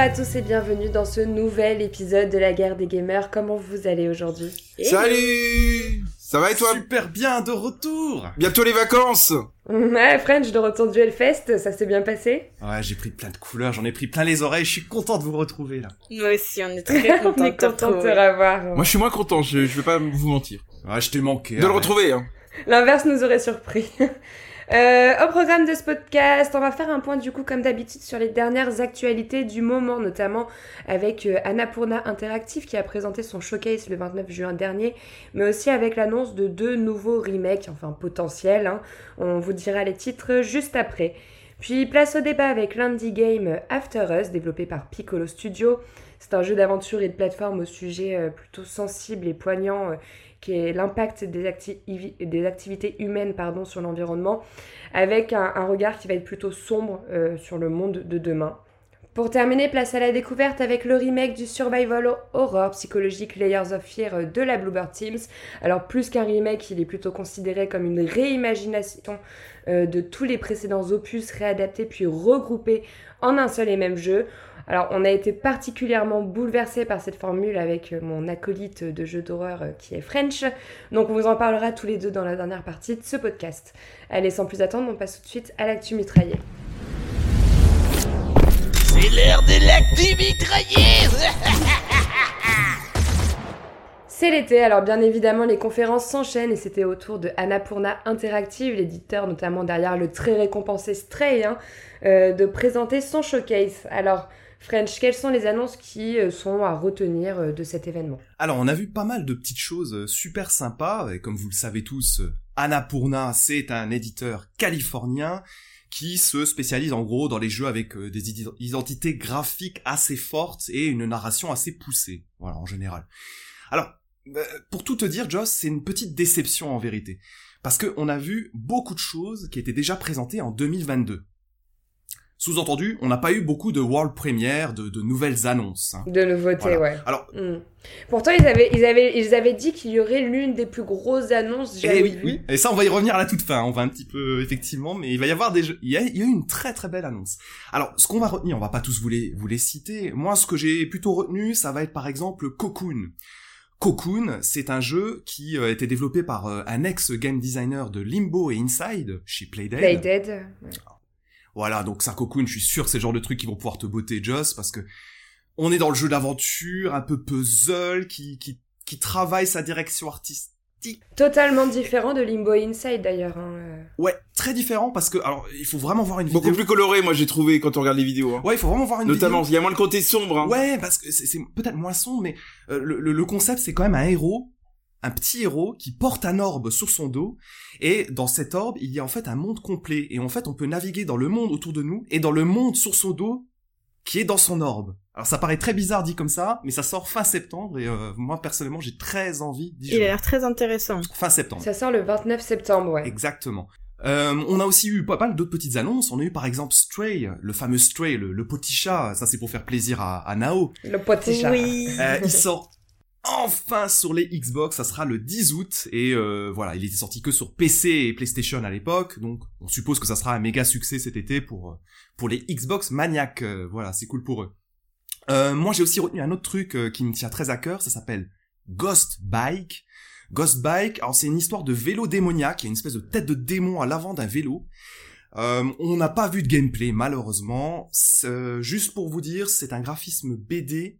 à tous et bienvenue dans ce nouvel épisode de la guerre des gamers. Comment vous allez aujourd'hui? Salut Ça va et toi? Super bien de retour Bientôt les vacances Ouais, French de retour du Hellfest, ça s'est bien passé? Ouais, j'ai pris plein de couleurs, j'en ai pris plein les oreilles, je suis content de vous retrouver là. Moi aussi, on est très content On est content de te revoir. Moi je suis moins content, je, je vais pas vous mentir. Ouais, je t'ai manqué. De le retrouver, hein. L'inverse nous aurait surpris. Euh, au programme de ce podcast, on va faire un point du coup comme d'habitude sur les dernières actualités du moment, notamment avec euh, Annapurna Interactive qui a présenté son showcase le 29 juin dernier, mais aussi avec l'annonce de deux nouveaux remakes, enfin potentiels. Hein. On vous dira les titres juste après. Puis place au débat avec l'indie game After Us, développé par Piccolo Studio. C'est un jeu d'aventure et de plateforme au sujet euh, plutôt sensible et poignant euh, qui est l'impact des, acti- des, activités humaines sur l'environnement, avec un, regard qui va être plutôt sombre euh, sur le monde de demain. Pour terminer, place à la découverte avec le remake du survival horror psychologique Layers of Fear de la Bluebird Teams. Alors plus qu'un remake, il est plutôt considéré comme une réimagination euh, de tous les précédents opus réadaptés puis regroupés en un seul et même jeu. Alors, on a été particulièrement bouleversé par cette formule avec mon acolyte de jeu d'horreur qui est French. Donc, on vous en parlera tous les deux dans la dernière partie de ce podcast. Allez, sans plus attendre, on passe tout de suite à l'actu mitraillée. C'est l'heure de l'actu mitraillée C'est l'été, alors bien évidemment les conférences s'enchaînent et c'était au tour de Annapurna Interactive, l'éditeur notamment derrière le très récompensé Stray, hein, euh, de présenter son showcase. Alors, French, quelles sont les annonces qui sont à retenir de cet événement? Alors, on a vu pas mal de petites choses super sympas, et comme vous le savez tous, Annapurna, c'est un éditeur californien qui se spécialise en gros dans les jeux avec des identités graphiques assez fortes et une narration assez poussée, voilà, en général. Alors, pour tout te dire, Joss, c'est une petite déception en vérité. Parce qu'on a vu beaucoup de choses qui étaient déjà présentées en 2022. Sous-entendu, on n'a pas eu beaucoup de world premiere, de, de nouvelles annonces. Hein. De nouveautés, voilà. ouais. Alors, mm. pourtant ils avaient, ils avaient, ils avaient dit qu'il y aurait l'une des plus grosses annonces jamais et oui, vues. oui. Et ça, on va y revenir à la toute fin. On va un petit peu, effectivement, mais il va y avoir des jeux. Il y a, il y a eu une très très belle annonce. Alors, ce qu'on va retenir, on va pas tous vous les, vous les citer. Moi, ce que j'ai plutôt retenu, ça va être par exemple Cocoon. Cocoon, c'est un jeu qui a été développé par euh, un ex-game designer de Limbo et Inside chez Playdead. Playdead. Voilà, donc Cocoon, je suis sûr que c'est le genre de trucs qui vont pouvoir te botter Joss parce que on est dans le jeu d'aventure, un peu puzzle, qui, qui, qui travaille sa direction artistique. Totalement différent de Limbo Inside d'ailleurs. Hein. Ouais, très différent parce que alors il faut vraiment voir une Beaucoup vidéo. plus coloré, moi j'ai trouvé quand on regarde les vidéos. Hein. Ouais, il faut vraiment voir une Notamment, vidéo. il y a moins le côté sombre. Hein. Ouais, parce que c'est c'est peut-être moins sombre, mais euh, le, le, le concept c'est quand même un héros, un petit héros qui porte un orbe sur son dos, et dans cet orbe il y a en fait un monde complet, et en fait on peut naviguer dans le monde autour de nous et dans le monde sur son dos qui est dans son orbe. Alors ça paraît très bizarre dit comme ça, mais ça sort fin septembre et euh, moi personnellement j'ai très envie d'y Il a jouer. l'air très intéressant. Fin septembre. Ça sort le 29 septembre, ouais. Exactement. Euh, on a aussi eu pas mal d'autres petites annonces. On a eu par exemple Stray, le fameux Stray, le, le petit chat. Ça c'est pour faire plaisir à, à Nao. Le petit chat. Oui. Euh, il sort enfin sur les Xbox, ça sera le 10 août et euh, voilà, il était sorti que sur PC et PlayStation à l'époque, donc on suppose que ça sera un méga succès cet été pour pour les Xbox maniaques. Euh, voilà, c'est cool pour eux. Euh, moi j'ai aussi retenu un autre truc euh, qui me tient très à cœur, ça s'appelle Ghost Bike. Ghost Bike, alors c'est une histoire de vélo démoniaque, il y a une espèce de tête de démon à l'avant d'un vélo. Euh, on n'a pas vu de gameplay malheureusement. C'est- Juste pour vous dire, c'est un graphisme BD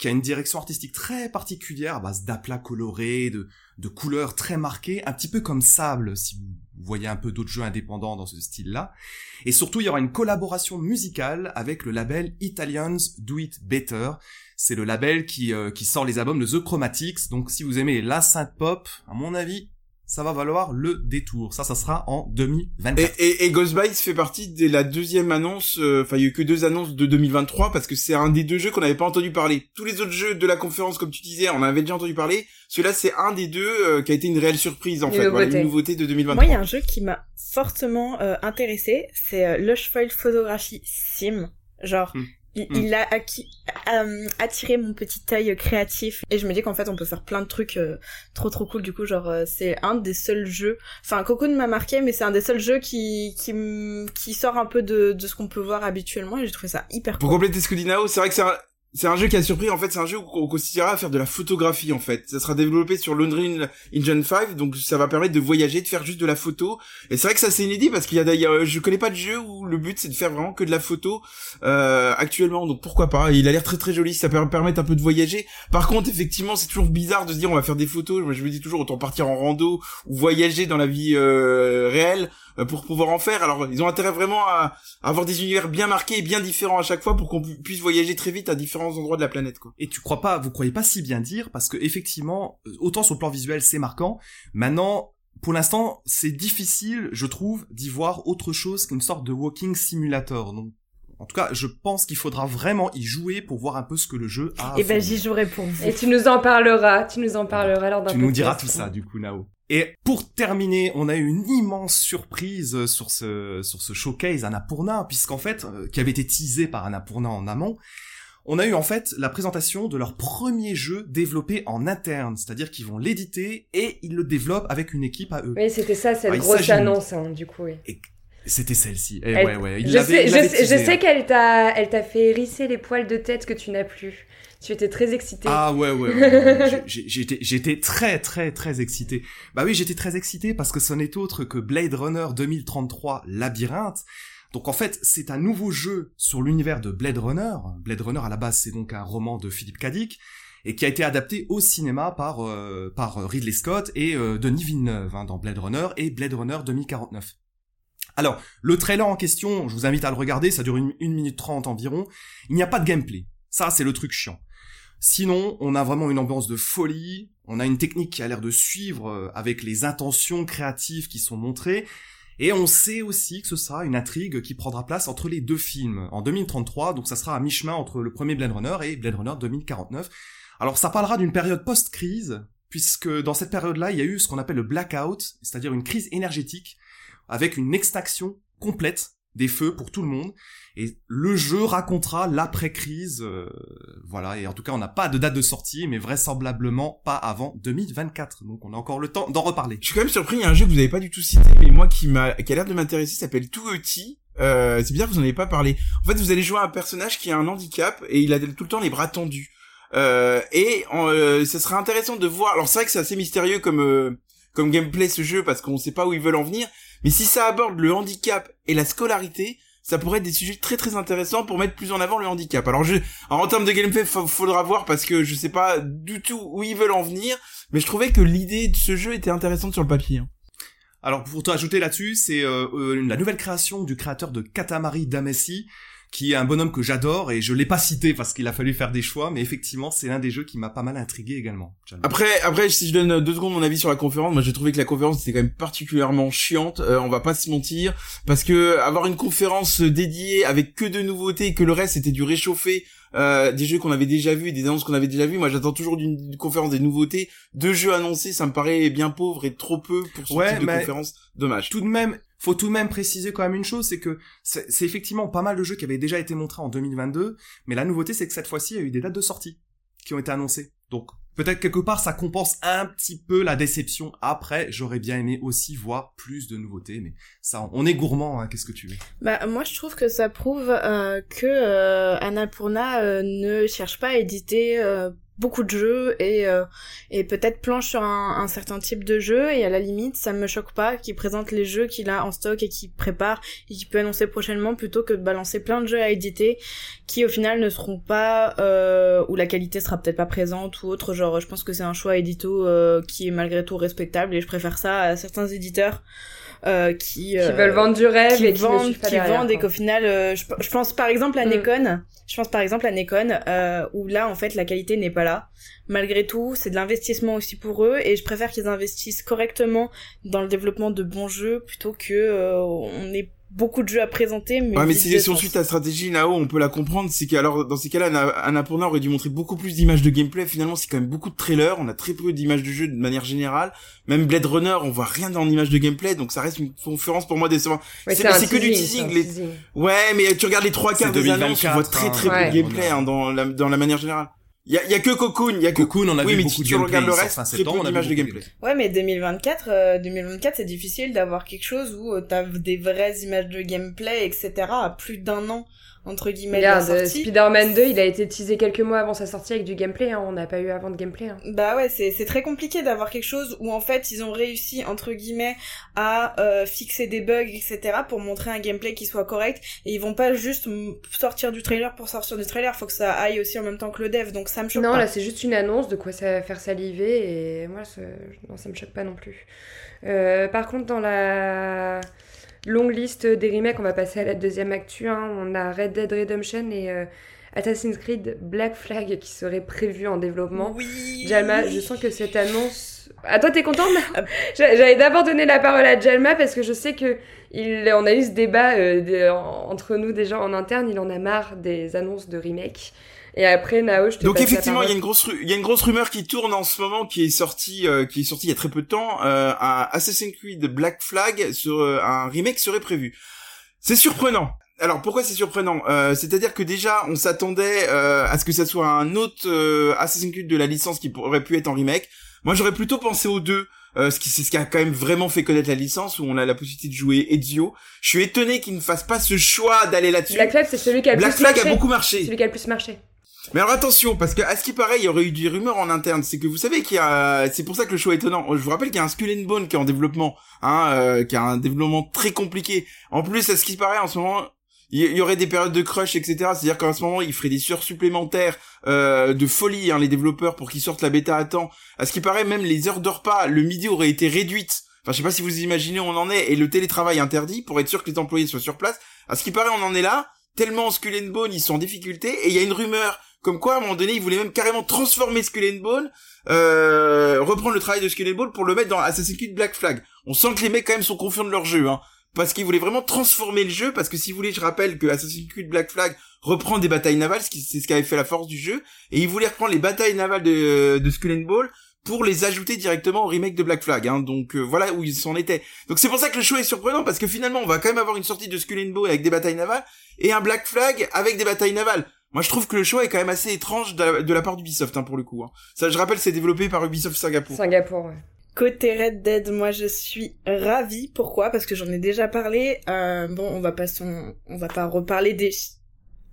qui a une direction artistique très particulière à base d'aplats colorés, de, couleurs très marquées, un petit peu comme Sable, si vous voyez un peu d'autres jeux indépendants dans ce style-là. Et surtout, il y aura une collaboration musicale avec le label Italians Do It Better. C'est le label qui, euh, sort les albums de The Chromatics. Donc si vous aimez la synth pop, à mon avis, ça va valoir le détour. Ça, ça sera en 2024. Et, et, et Ghostbite fait partie de la deuxième annonce, euh, enfin il y a eu que deux annonces de 2023 parce que c'est un des deux jeux qu'on n'avait pas entendu parler. Tous les autres jeux de la conférence, comme tu disais, on en avait déjà entendu parler. Celui-là c'est un des deux euh, qui a été une réelle surprise en fait, voilà, nouveauté. une nouveauté de 2023. Moi, il y a un jeu qui m'a fortement euh, intéressé, c'est euh, Lush Foil Photography Sim. Genre, Hmm. Il, Mm. il a acquis, euh, attiré mon petit œil créatif et je me dis qu'en fait on peut faire plein de trucs euh, trop trop cool du coup genre euh, c'est un des seuls jeux enfin Cocoon m'a marqué mais c'est un des seuls jeux qui qui qui sort un peu de de ce qu'on peut voir habituellement et j'ai trouvé ça hyper Pour cool. compléter ce que dit Nao, c'est vrai que c'est un, c'est un jeu qui a surpris. En fait, c'est un jeu où on considérera à faire de la photographie, en fait. Ça sera développé sur l'Unreal Engine 5, donc ça va permettre de voyager, de faire juste de la photo. Et c'est vrai que ça c'est inédit parce qu'il y a d'ailleurs, je connais pas de jeu où le but c'est de faire vraiment que de la photo, euh, actuellement. Donc pourquoi pas. Il a l'air très très joli, ça peut permettre un peu de voyager. Par contre, effectivement, c'est toujours bizarre de se dire on va faire des photos. Je me dis toujours autant partir en rando ou voyager dans la vie euh, réelle euh, pour pouvoir en faire. Alors, ils ont intérêt vraiment à, à avoir des univers bien marqués et bien différents à chaque fois pour qu'on pu- puisse voyager très vite à différents endroits de la planète, quoi. Et tu crois pas, vous croyez pas si bien dire parce que effectivement, euh, autant sur le plan visuel c'est marquant. Maintenant, pour l'instant, c'est difficile, je trouve, d'y voir autre chose qu'une sorte de walking simulator. Donc, en tout cas, je pense qu'il faudra vraiment y jouer pour voir un peu ce que le jeu a. à Et ben fournir. j'y jouerai pour vous. Et tu nous en parleras, tu nous en parleras lors d'un Tu nous diras tout ça, du coup, Nao. Et pour terminer, on a eu une immense surprise sur ce, sur ce showcase Annapurna, puisqu'en fait, euh, qui avait été teasé par Annapurna en amont, on a eu en fait la présentation de leur premier jeu développé en interne, c'est-à-dire qu'ils vont l'éditer et ils le développent avec une équipe à eux. Oui, c'était ça, cette Ah, il grosse annonce, hein, du coup, oui. C'était celle-ci. Eh Elle- ouais, ouais. Il je sais, il je sais, je teasé, sais hein. qu'elle t'a, elle t'a fait hérisser les poils de tête que tu n'as plus. Tu étais très excitée. Ah ouais ouais. ouais, J'étais j'étais très très très excité. Bah oui, j'étais très excité parce que ce n'est autre que Blade Runner 2033 Labyrinthe. Donc en fait, c'est un nouveau jeu sur l'univers de Blade Runner. Blade Runner à la base, c'est donc un roman de Philip K. Dick et qui a été adapté au cinéma par euh, par Ridley Scott et euh, Denis Villeneuve hein, dans Blade Runner et Blade Runner 2049. Alors, le trailer en question, je vous invite à le regarder, ça dure une, minute trente environ. Il n'y a pas de gameplay. Ça, c'est le truc chiant. Sinon, on a vraiment une ambiance de folie, on a une technique qui a l'air de suivre euh, avec les intentions créatives qui sont montrées, et on sait aussi que ce sera une intrigue qui prendra place entre les deux films en 2033, donc ça sera à mi-chemin entre le premier Blade Runner et Blade Runner 2049. Alors ça parlera d'une période post-crise, puisque dans cette période-là, il y a eu ce qu'on appelle le blackout, c'est-à-dire une crise énergétique, avec une extinction complète des feux pour tout le monde. Et le jeu racontera l'après-crise, euh, voilà. Et en tout cas, on n'a pas de date de sortie, mais vraisemblablement pas avant 2024. Donc, on a encore le temps d'en reparler. Je suis quand même surpris, il y a un jeu que vous avez pas du tout cité, mais moi qui m'a, qui a l'air de m'intéresser, s'appelle Too. Euh, c'est bizarre que vous en avez pas parlé. En fait, vous allez jouer un personnage qui a un handicap et il a tout le temps les bras tendus. Euh, et euh, ça serait intéressant de voir. Alors c'est vrai que c'est assez mystérieux comme euh, comme gameplay ce jeu parce qu'on sait pas où ils veulent en venir. Mais si ça aborde le handicap et la scolarité, ça pourrait être des sujets très très intéressants pour mettre plus en avant le handicap. Alors je, en termes de gameplay, fa- faudra voir parce que je sais pas du tout où ils veulent en venir. Mais je trouvais que l'idée de ce jeu était intéressante sur le papier. hein. Alors, pour t'ajouter là-dessus, c'est euh, euh, la nouvelle création du créateur de Katamari Damacy, qui est un bonhomme que j'adore, et je l'ai pas cité parce qu'il a fallu faire des choix, mais effectivement, c'est l'un des jeux qui m'a pas mal intrigué également. Après, après, si je donne deux secondes mon avis sur la conférence, moi j'ai trouvé que la conférence était quand même particulièrement chiante. euh, on va pas se mentir, parce que avoir une conférence dédiée avec que de nouveautés et que le reste c'était du réchauffé euh, des jeux qu'on avait déjà vus, et des annonces qu'on avait déjà vues. Moi j'attends toujours d'une conférence des nouveautés, deux jeux annoncés, ça me paraît bien pauvre et trop peu pour ce Ouais, type de conférence. Dommage. tout de même, faut tout de même préciser quand même une chose, c'est que c'est effectivement pas mal de jeux qui avaient déjà été montrés en 2022, mais la nouveauté c'est que cette fois-ci, il y a eu des dates de sortie qui ont été annoncées. Donc peut-être quelque part ça compense un petit peu la déception. Après, j'aurais bien aimé aussi voir plus de nouveautés, mais ça, on est gourmand, hein, qu'est-ce que tu veux? Bah moi je trouve que ça prouve euh, que euh, Annapurna euh, ne cherche pas à éditer euh, beaucoup de jeux et euh, et peut-être planche sur un, certain type de jeu et à la limite ça me choque pas qu'il présente les jeux qu'il a en stock et qu'il prépare et qu'il peut annoncer prochainement plutôt que de balancer plein de jeux à éditer qui au final ne seront pas euh, ou la qualité sera peut-être pas présente ou autre. Genre je pense que c'est un choix édito euh, qui est malgré tout respectable et je préfère ça à certains éditeurs euh, qui Qui euh, veulent vendre du rêve qui et vendent, qui vendent et qu'au final, euh, je, je pense par exemple à Mm. Nekon, je pense par exemple à Nekon, euh, où là en fait la qualité n'est pas là. Malgré tout, c'est de l'investissement aussi pour eux et je préfère qu'ils investissent correctement dans le développement de bons jeux plutôt que euh, on ait beaucoup de jeux à présenter, mais. Ouais, mais si, de si on sens. suit ta stratégie, Nao, on peut la comprendre. C'est qu'alors, dans ces cas-là, Anna- Annapurna aurait dû montrer beaucoup plus d'images de gameplay. Finalement, c'est quand même beaucoup de trailers. On a très peu d'images de jeu de manière générale. Même Blade Runner, on voit rien en images de gameplay. Donc ça reste une conférence pour moi décevante. Ouais, C'est- que du teasing, les-. Ouais, mais tu regardes les trois quarts des annonces, on 2024, voit très très hein. peu de Ouais. gameplay hein, dans, la, dans la manière générale. Il y a, il y a que Cocoon, il y a que Cocoon, on a oui, vu mais beaucoup si de tu gameplay. regardes le reste, fin septembre, on a vu de gameplay. Ouais, mais 2024, euh, 2024, c'est difficile d'avoir quelque chose où euh, t'as des vraies images de gameplay, etc. à plus d'un an entre guillemets de la Regarde, euh, sortie. Spider-Man 2, il a été teasé quelques mois avant sa sortie avec du gameplay, hein. on n'a pas eu avant de gameplay. Hein. Bah ouais, c'est c'est très compliqué d'avoir quelque chose où en fait ils ont réussi entre guillemets à euh, fixer des bugs etc pour montrer un gameplay qui soit correct et ils vont pas juste sortir du trailer pour sortir du trailer, faut que ça aille aussi en même temps que le dev donc ça me choque Non, pas. là c'est juste une annonce de quoi ça va faire saliver et moi ça, non, ça me choque pas non plus. Euh, par contre, dans la longue liste des remakes, on va passer à la deuxième actu. hein. On a Red Dead Redemption et euh, Assassin's Creed Black Flag qui seraient prévus en développement. Oui. Jalma, je sens que cette annonce. Ah, toi, t'es contente? J'a- J'allais d'abord donner la parole à Jalma parce que je sais que il, on a eu ce débat euh, de- entre nous déjà en interne. Il en a marre des annonces de remake. Et après, Nao, je te Donc effectivement, il y a une grosse, il y a une grosse rumeur qui tourne en ce moment, qui est sortie, euh, qui est sortie il y a très peu de temps. Euh, un Assassin's Creed Black Flag sur euh, un remake serait prévu. C'est surprenant. Alors pourquoi c'est surprenant? Euh, C'est-à-dire que déjà, on s'attendait euh, à ce que ça soit un autre euh, Assassin's Creed de la licence qui aurait pu être en remake. Moi, j'aurais plutôt pensé aux deux. Euh, ce qui c'est ce qui a quand même vraiment fait connaître la licence où on a la possibilité de jouer Ezio. Je suis étonné qu'ils ne fassent pas ce choix d'aller là-dessus. Black Flag, c'est celui qui a le Black plus Flag marché. a beaucoup marché. Celui qui a le plus marché. Mais alors attention, parce que à ce qui paraît, il y aurait eu des rumeurs en interne. C'est que vous savez qu'il y a, c'est pour ça que le show est étonnant. Je vous rappelle qu'il y a un Skull and Bone qui est en développement, hein, euh, qui a un développement très compliqué. En plus, à ce qui paraît, en ce moment, il y- aurait des périodes de crush, etc. C'est-à-dire qu'en ce moment, ils feraient des sueurs supplémentaires euh, de folie, hein, les développeurs, pour qu'ils sortent la bêta à temps. À ce qui paraît, même les heures de repas, le midi aurait été réduite. Enfin, je sais pas si vous imaginez où on en est, et le télétravail interdit pour être sûr que les employés soient sur place. À ce qui paraît, on en est là. Tellement Skull and Bone, ils sont en difficulté, et il y a une rumeur comme quoi, à un moment donné, ils voulaient même carrément transformer Skull and Bone, euh, reprendre le travail de Skull and Bone pour le mettre dans Assassin's Creed Black Flag. On sent que les mecs quand même sont confiants de leur jeu, hein. Parce qu'ils voulaient vraiment transformer le jeu, parce que si vous voulez, je rappelle que Assassin's Creed Black Flag reprend des batailles navales, c'est ce qui avait fait la force du jeu, et ils voulaient reprendre les batailles navales de, de Skull and Bone pour les ajouter directement au remake de Black Flag, hein. Donc euh, voilà où ils s'en étaient. Donc c'est pour ça que le show est surprenant, parce que finalement, on va quand même avoir une sortie de Skull and Bone avec des batailles navales, et un Black Flag avec des batailles navales. Moi, je trouve que le choix est quand même assez étrange de la, de la part d'Ubisoft, hein, pour le coup. Hein. Ça, je rappelle, c'est développé par Ubisoft Singapour. Singapour, ouais. Côté Red Dead, moi je suis ravie. Pourquoi? Parce que j'en ai déjà parlé. Euh, bon, on va pas son... on va pas reparler des.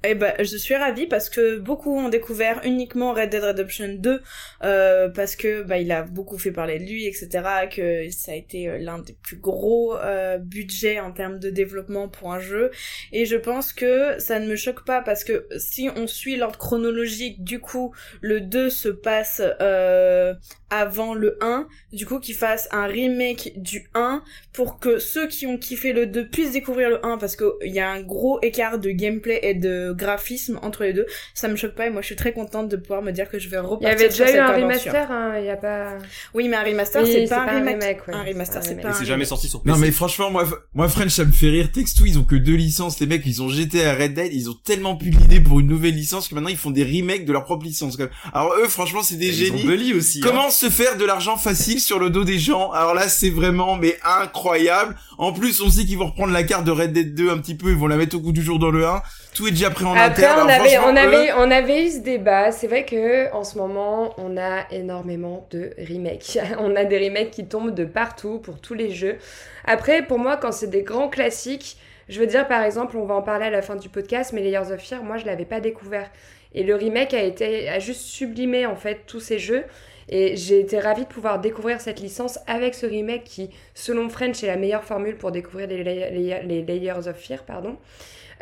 Eh ben, je suis ravie parce que beaucoup ont découvert uniquement Red Dead Redemption 2 euh, parce que bah il a beaucoup fait parler de lui, etc. Que ça a été euh, l'un des plus gros euh, budgets en termes de développement pour un jeu. Et je pense que ça ne me choque pas parce que si on suit l'ordre chronologique, du coup, le 2 se passe euh, avant le 1, du coup qu'ils fassent un remake du 1 pour que ceux qui ont kiffé le 2 puissent découvrir le 1 parce qu'il y a un gros écart de gameplay et de graphisme entre les deux. Ça me choque pas et moi je suis très contente de pouvoir me dire que je vais Il y repartir avait déjà eu un aventure. remaster, hein, il y a pas. Oui, mais un remaster Oui, c'est pas, un remake. ouais. Un remaster C'est pas un c'est jamais remake. sorti sur PC. Non mais franchement moi moi French ça me fait rire texto ils ont que deux licences les mecs ils ont GTA Red Dead ils ont tellement pu l'idée pour une nouvelle licence que maintenant ils font des remakes de leur propre licence quand même. alors eux franchement c'est des Ils ont génies Bully aussi. hein. Se faire de l'argent facile sur le dos des gens Alors là, c'est vraiment mais incroyable. En plus, on sait qu'ils vont reprendre la carte de Red Dead 2 un petit peu, ils vont la mettre au goût du jour dans le 1. Tout est déjà pris en Après, interne. on Alors, avait, on, avait, eux- on avait eu ce débat. C'est vrai que en ce moment, on a énormément de remakes. on a des remakes qui tombent de partout pour tous les jeux. Après, pour moi, quand c'est des grands classiques, je veux dire, par exemple, on va en parler à la fin du podcast, mais Layers of Fear, moi, je l'avais pas découvert. Et le remake a été, a juste sublimé en fait tous ces jeux. Et j'ai été ravie de pouvoir découvrir cette licence avec ce remake qui, selon French, est la meilleure formule pour découvrir les, les- les Layers of Fear, pardon.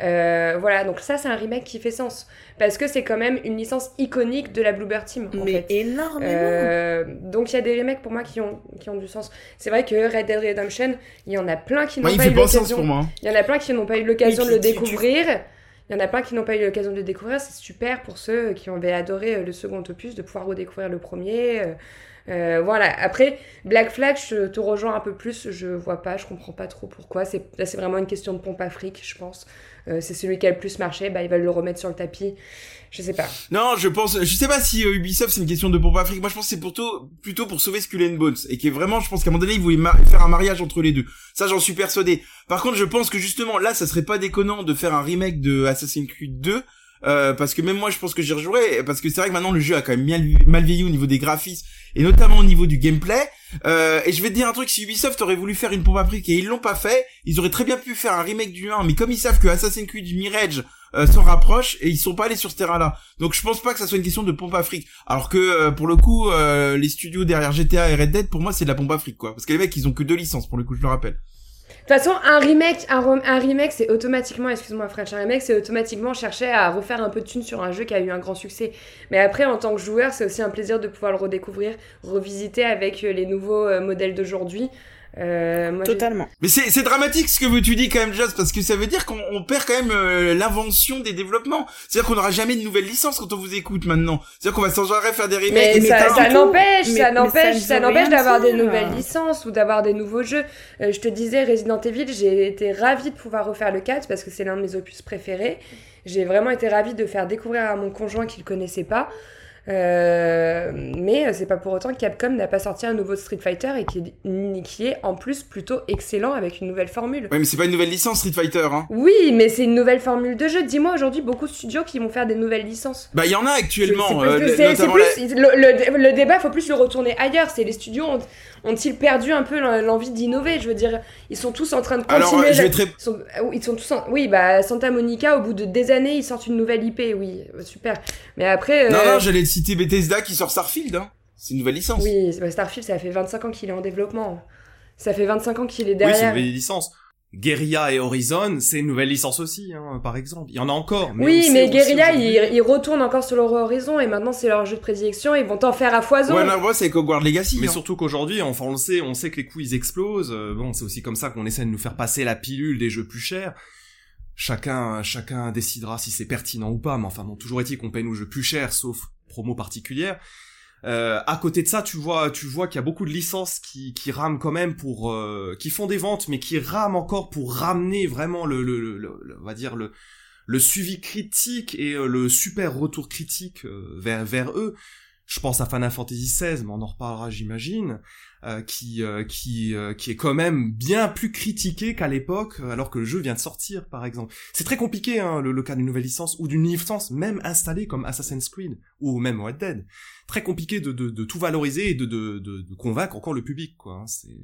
Euh, voilà, donc ça c'est un remake qui fait sens parce que c'est quand même une licence iconique de la Bluebird Team en Mais fait. énormément. Euh, donc il y a des remakes pour moi qui ont, qui ont du sens. C'est vrai que Red Dead Redemption, il y en a plein qui n'ont Ouais, pas fait eu l'occasion. pour moi. Il y en a plein qui n'ont pas eu l'occasion de le puis tu- tu- découvrir. Il y en a plein qui n'ont pas eu l'occasion de le découvrir. C'est super pour ceux qui avaient adoré euh, le second opus de pouvoir redécouvrir le premier. Euh, Euh, voilà. Après, Black Flag, je te rejoins un peu plus. Je vois pas, je comprends pas trop pourquoi. C'est là, c'est vraiment une question de pompe afrique, je pense. C'est celui qui a le plus marché. Bah, ils veulent le remettre sur le tapis. Je sais pas. Non, je pense, je sais pas si euh, Ubisoft c'est une question de pompe afrique. Moi, je pense que c'est plutôt, plutôt pour sauver Skull and Bones et qui est vraiment, je pense qu'à un moment donné, ils voulaient faire un mariage entre les deux. Ça, j'en suis persuadé. Par contre, je pense que justement là, ça serait pas déconnant de faire un remake de Assassin's Creed 2. euh, parce que même moi je pense que j'y rejouerai parce que c'est vrai que maintenant le jeu a quand même mal vieilli au niveau des graphismes et notamment au niveau du gameplay euh, et je vais te dire un truc si Ubisoft aurait voulu faire une pompe afrique et ils l'ont pas fait ils auraient très bien pu faire un remake du 1 mais comme ils savent que Assassin's Creed Mirage euh, s'en rapproche et ils sont pas allés sur ce terrain-là. Donc je pense pas que ça soit une question de pompe afrique. Alors que euh, pour le coup, euh, les studios derrière GTA et Red Dead, pour moi c'est de la pompe afrique quoi. Parce que les mecs ils ont que deux licences pour le coup, je le rappelle. De toute façon, un remake, un, rem- un remake, c'est automatiquement, excuse-moi French, un remake, c'est automatiquement chercher à refaire un peu de thunes sur un jeu qui a eu un grand succès. Mais après, en tant que joueur, c'est aussi un plaisir de pouvoir le redécouvrir, revisiter avec euh, les nouveaux euh, modèles d'aujourd'hui. Euh, moi, Totalement. Mais c'est c'est dramatique ce que tu dis quand même Joss parce que ça veut dire qu'on on perd quand même euh, l'invention des développements. C'est-à-dire qu'on n'aura jamais de nouvelles licences quand on vous écoute maintenant. C'est-à-dire qu'on va sans arrêt faire des remakes. Mais, et ça, n'empêche, Mais- ça mais n'empêche, ça n'empêche d'avoir des nouvelles licences ou d'avoir des nouveaux jeux. Euh, je te disais, Resident Evil, j'ai été ravie de pouvoir refaire le 4 parce que c'est l'un de mes opus préférés. J'ai vraiment été ravie de faire découvrir à mon conjoint qui le connaissait pas. Euh, mais euh, c'est pas pour autant que Capcom n'a pas sorti un nouveau Street Fighter et qui est, qui est en plus plutôt excellent avec une nouvelle formule. Ouais mais c'est pas une nouvelle licence Street Fighter hein. Oui, mais c'est une nouvelle formule de jeu. Dis-moi aujourd'hui beaucoup de studios qui vont faire des nouvelles licences. Bah il y en a actuellement. C'est- euh, c'est- c'est- c'est notamment plus- le, le- le débat, faut plus le retourner ailleurs. C'est les studios ont, ont-ils perdu un peu l'en- l'envie d'innover? Je veux dire, ils sont tous en train de Alors continuer. euh, je la- vais très ils sont, oui, ils sont tous en- Oui, bah Santa Monica, au bout de des années, ils sortent une nouvelle IP. Oui, euh, super. Mais après, Non euh, non, j'allais te citer Bethesda qui sort Starfield hein. C'est une nouvelle licence. oui, bah, Starfield, ça fait 25 ans qu'il est en développement. Ça fait 25 ans qu'il est Oui, c'est une derrière. nouvelle licence. Guerilla et Horizon, c'est une nouvelle licence aussi, hein, par exemple. Il y en a encore. Mais oui, mais aujourd'hui- ils, ils retournent encore sur leur horizon et maintenant c'est leur jeu de prédilection. Ils vont t'en faire à foison. Ouais, non, moi c'est avec Hogwarts Legacy. Mais hein. surtout qu'aujourd'hui, enfin on le sait, on sait que les coûts ils explosent. Euh, bon, c'est aussi comme ça qu'on essaie de nous faire passer la pilule des jeux plus chers. Chacun, chacun décidera si c'est pertinent ou pas. Mais enfin, bon, toujours est-il qu'on paye nos jeux plus chers, sauf promo particulière. Euh, à côté de ça, tu vois, tu vois qu'il y a beaucoup de licences qui, rament quand même pour, euh, qui font des ventes, mais qui rament encore pour ramener vraiment le- on va dire le, le suivi critique et euh, le super retour critique euh, vers vers eux. Je pense à Final Fantasy XVI, mais on en reparlera, j'imagine, euh, qui euh, qui euh, qui est quand même bien plus critiqué qu'à l'époque, euh, alors que le jeu vient de sortir, par exemple. C'est très compliqué, hein, le, le cas d'une nouvelle licence ou d'une licence même installée comme Assassin's Creed ou même Red Dead. Très compliqué de, de, de tout valoriser et de, de, de, convaincre encore le public, quoi. hein. C'est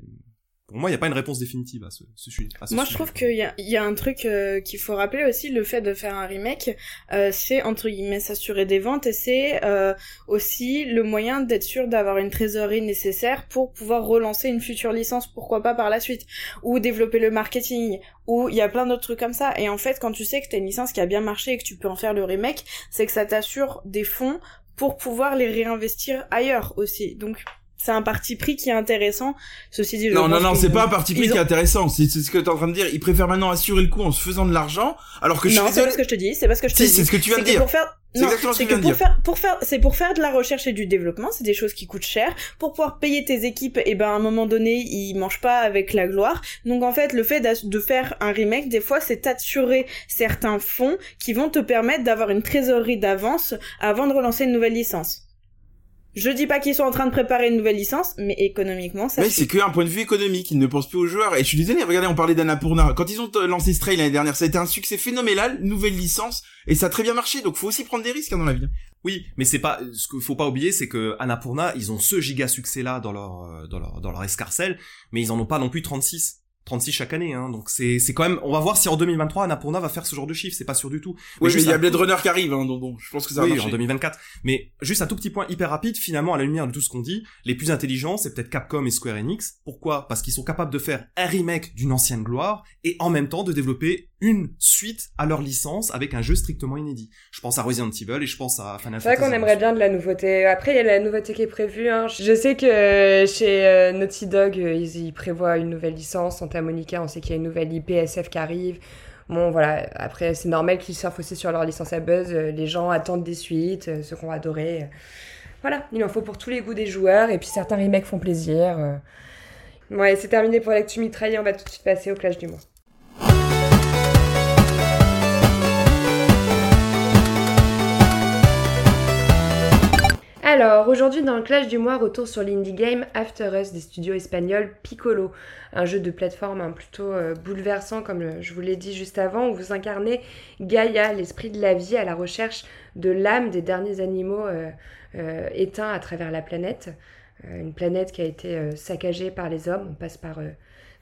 pour moi, il n'y a pas une réponse définitive à ce, ce sujet. à ce Moi, je trouve qu'il y a, il y a un truc euh, qu'il faut rappeler aussi, le fait de faire un remake, euh, c'est entre guillemets s'assurer des ventes et c'est euh, aussi le moyen d'être sûr d'avoir une trésorerie nécessaire pour pouvoir relancer une future licence, pourquoi pas par la suite, ou développer le marketing, ou il y a plein d'autres trucs comme ça. Et en fait, quand tu sais que t'as une licence qui a bien marché et que tu peux en faire le remake, c'est que ça t'assure des fonds pour pouvoir les réinvestir ailleurs aussi. Donc c'est un parti pris qui est intéressant. Ceci dit, je Non, non, non, c'est pas un parti pris qui est intéressant. C'est ce que t'es en train de dire. Ils préfèrent maintenant assurer le coup en se faisant de l'argent, alors que je non, suis c'est pas ce que je te dis, c'est pas ce que je te Si, dis. c'est ce que tu viens de dire. Pour faire... C'est Non, que que pour faire, pour faire, c'est pour faire de la recherche et du développement, c'est des choses qui coûtent cher. Pour pouvoir payer tes équipes, et ben à un moment donné, ils mangent pas avec la gloire. Donc en fait, le fait de faire un remake, des fois, c'est assurer certains fonds qui vont te permettre d'avoir une trésorerie d'avance avant de relancer une nouvelle licence. Je dis pas qu'ils sont en train de préparer une nouvelle licence, mais économiquement, ça Mais c'est qu'un point de vue économique, ils ne pensent plus aux joueurs. Et je suis désolé, regardez, on parlait d'Annapurna. Quand ils ont euh, lancé Stray l'année dernière, ça a été un succès phénoménal, nouvelle licence, et ça a très bien marché. Donc faut aussi prendre des risques hein, dans la vie. Oui, mais c'est pas ce qu'il faut pas oublier, c'est que Annapurna, ils ont ce giga succès là dans leur euh, dans leur dans leur escarcelle, mais ils en ont pas non plus 36. 36 chaque année, hein. donc c'est c'est quand même. On va voir si en 2023 Annapurna va faire ce genre de chiffre, c'est pas sûr du tout. Oui, mais il y a Blade Runner qui arrive, hein, donc bon, je pense que ça va oui, marcher. en 2024. Mais juste un tout petit point hyper rapide, finalement, à la lumière de tout ce qu'on dit, les plus intelligents, c'est peut-être Capcom et Square Enix. Pourquoi? Parce qu'ils sont capables de faire un remake d'une ancienne gloire et en même temps de développer une suite à leur licence avec un jeu strictement inédit. Je pense à Resident Evil et je pense à Final C'est vrai Fantasy. qu'on aimerait bien de la nouveauté. Après, il y a la nouveauté qui est prévue. hein. Je sais que euh, chez euh, Naughty Dog, euh, ils, ils prévoient une nouvelle licence. Monica, on sait qu'il y a une nouvelle IP SF qui arrive. Bon, voilà. Après, c'est normal qu'ils surfent aussi sur leur licence à buzz. Euh, Les gens attendent des suites, euh, ceux qu'on va adorer. voilà, il en faut pour tous les goûts des joueurs, et puis certains remakes font plaisir. euh. Ouais, c'est terminé pour l'actu mitraillé, on va tout de suite passer au clash du mois. Alors, aujourd'hui dans le clash du mois, retour sur l'indie game After Us des studios espagnols Piccolo, un jeu de plateforme hein, plutôt euh, bouleversant comme le- je vous l'ai dit juste avant, où vous incarnez Gaïa, l'esprit de la vie à la recherche de l'âme des derniers animaux euh, euh, éteints à travers la planète. Euh, une planète qui a été euh, saccagée par les hommes, on passe par euh,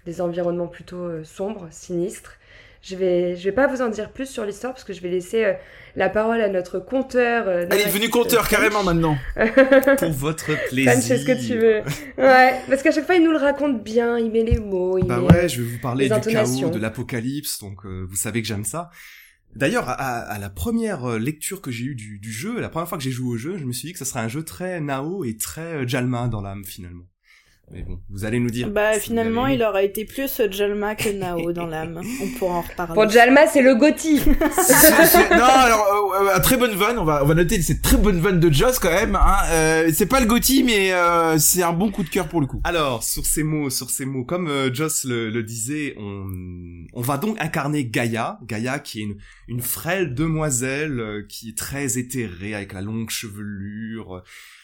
des environnements plutôt euh, sombres, sinistres. Je vais, je vais pas vous en dire plus sur l'histoire parce que je vais laisser euh, la parole à notre conteur. euh, Elle est devenue conteur carrément maintenant. Pour votre plaisir. Punch, est-ce que tu veux Ouais, parce qu'à chaque fois il nous le raconte bien, il met les mots, il Bah met... ouais, je vais vous parler du chaos, de l'apocalypse, donc euh, vous savez que j'aime ça. D'ailleurs, à, à la première euh, lecture que j'ai eue du, du jeu, la première fois que j'ai joué au jeu, je me suis dit que ça serait un jeu très Nao et très euh, Jalma dans l'âme finalement. Mais bon, vous allez nous dire. Bah si finalement, avez il aurait été plus Jalma que Nao dans l'âme. On pourra en reparler. Pour Jalma, c'est le Gotti non, alors, euh, euh, très bonne vanne, on va, on va noter cette très bonne vanne de Joss quand même. Hein. Euh, c'est pas le Gotti, mais euh, c'est un bon coup de cœur pour le coup. Alors, sur ces mots, sur ces mots, comme euh, Joss le, le disait, on, on va donc incarner Gaïa, Gaïa qui est une, une frêle demoiselle euh, qui est très éthérée avec la longue chevelure,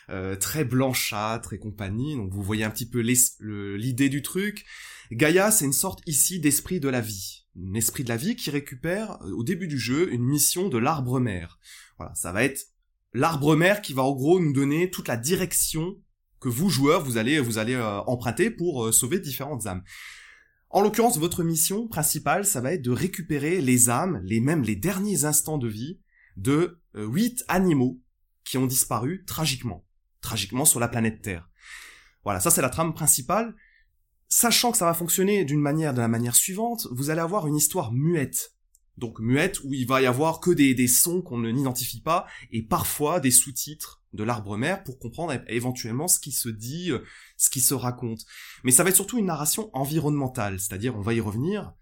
euh, très blanchâtre et compagnie. Donc vous voyez un petit peu l'idée du truc. Gaïa, c'est une sorte ici d'esprit de la vie, un esprit de la vie qui récupère euh, au début du jeu une mission de l'arbre mère. Voilà, ça va être l'arbre mère qui va en gros nous donner toute la direction que vous joueurs vous allez vous allez euh, emprunter pour sauver différentes âmes. En l'occurrence, votre mission principale, ça va être de récupérer les âmes, les mêmes les derniers instants de vie de huit animaux qui ont disparu tragiquement, tragiquement sur la planète Terre. Voilà, ça c'est la trame principale. Sachant que ça va fonctionner d'une manière de la manière suivante, vous allez avoir une histoire muette. Donc muette où il va y avoir que des, des sons qu'on ne n'identifie pas et parfois des sous-titres de l'arbre mère pour comprendre éventuellement ce qui se dit, euh, ce qui se raconte. Mais ça va être surtout une narration environnementale, c'est-à-dire on va y revenir.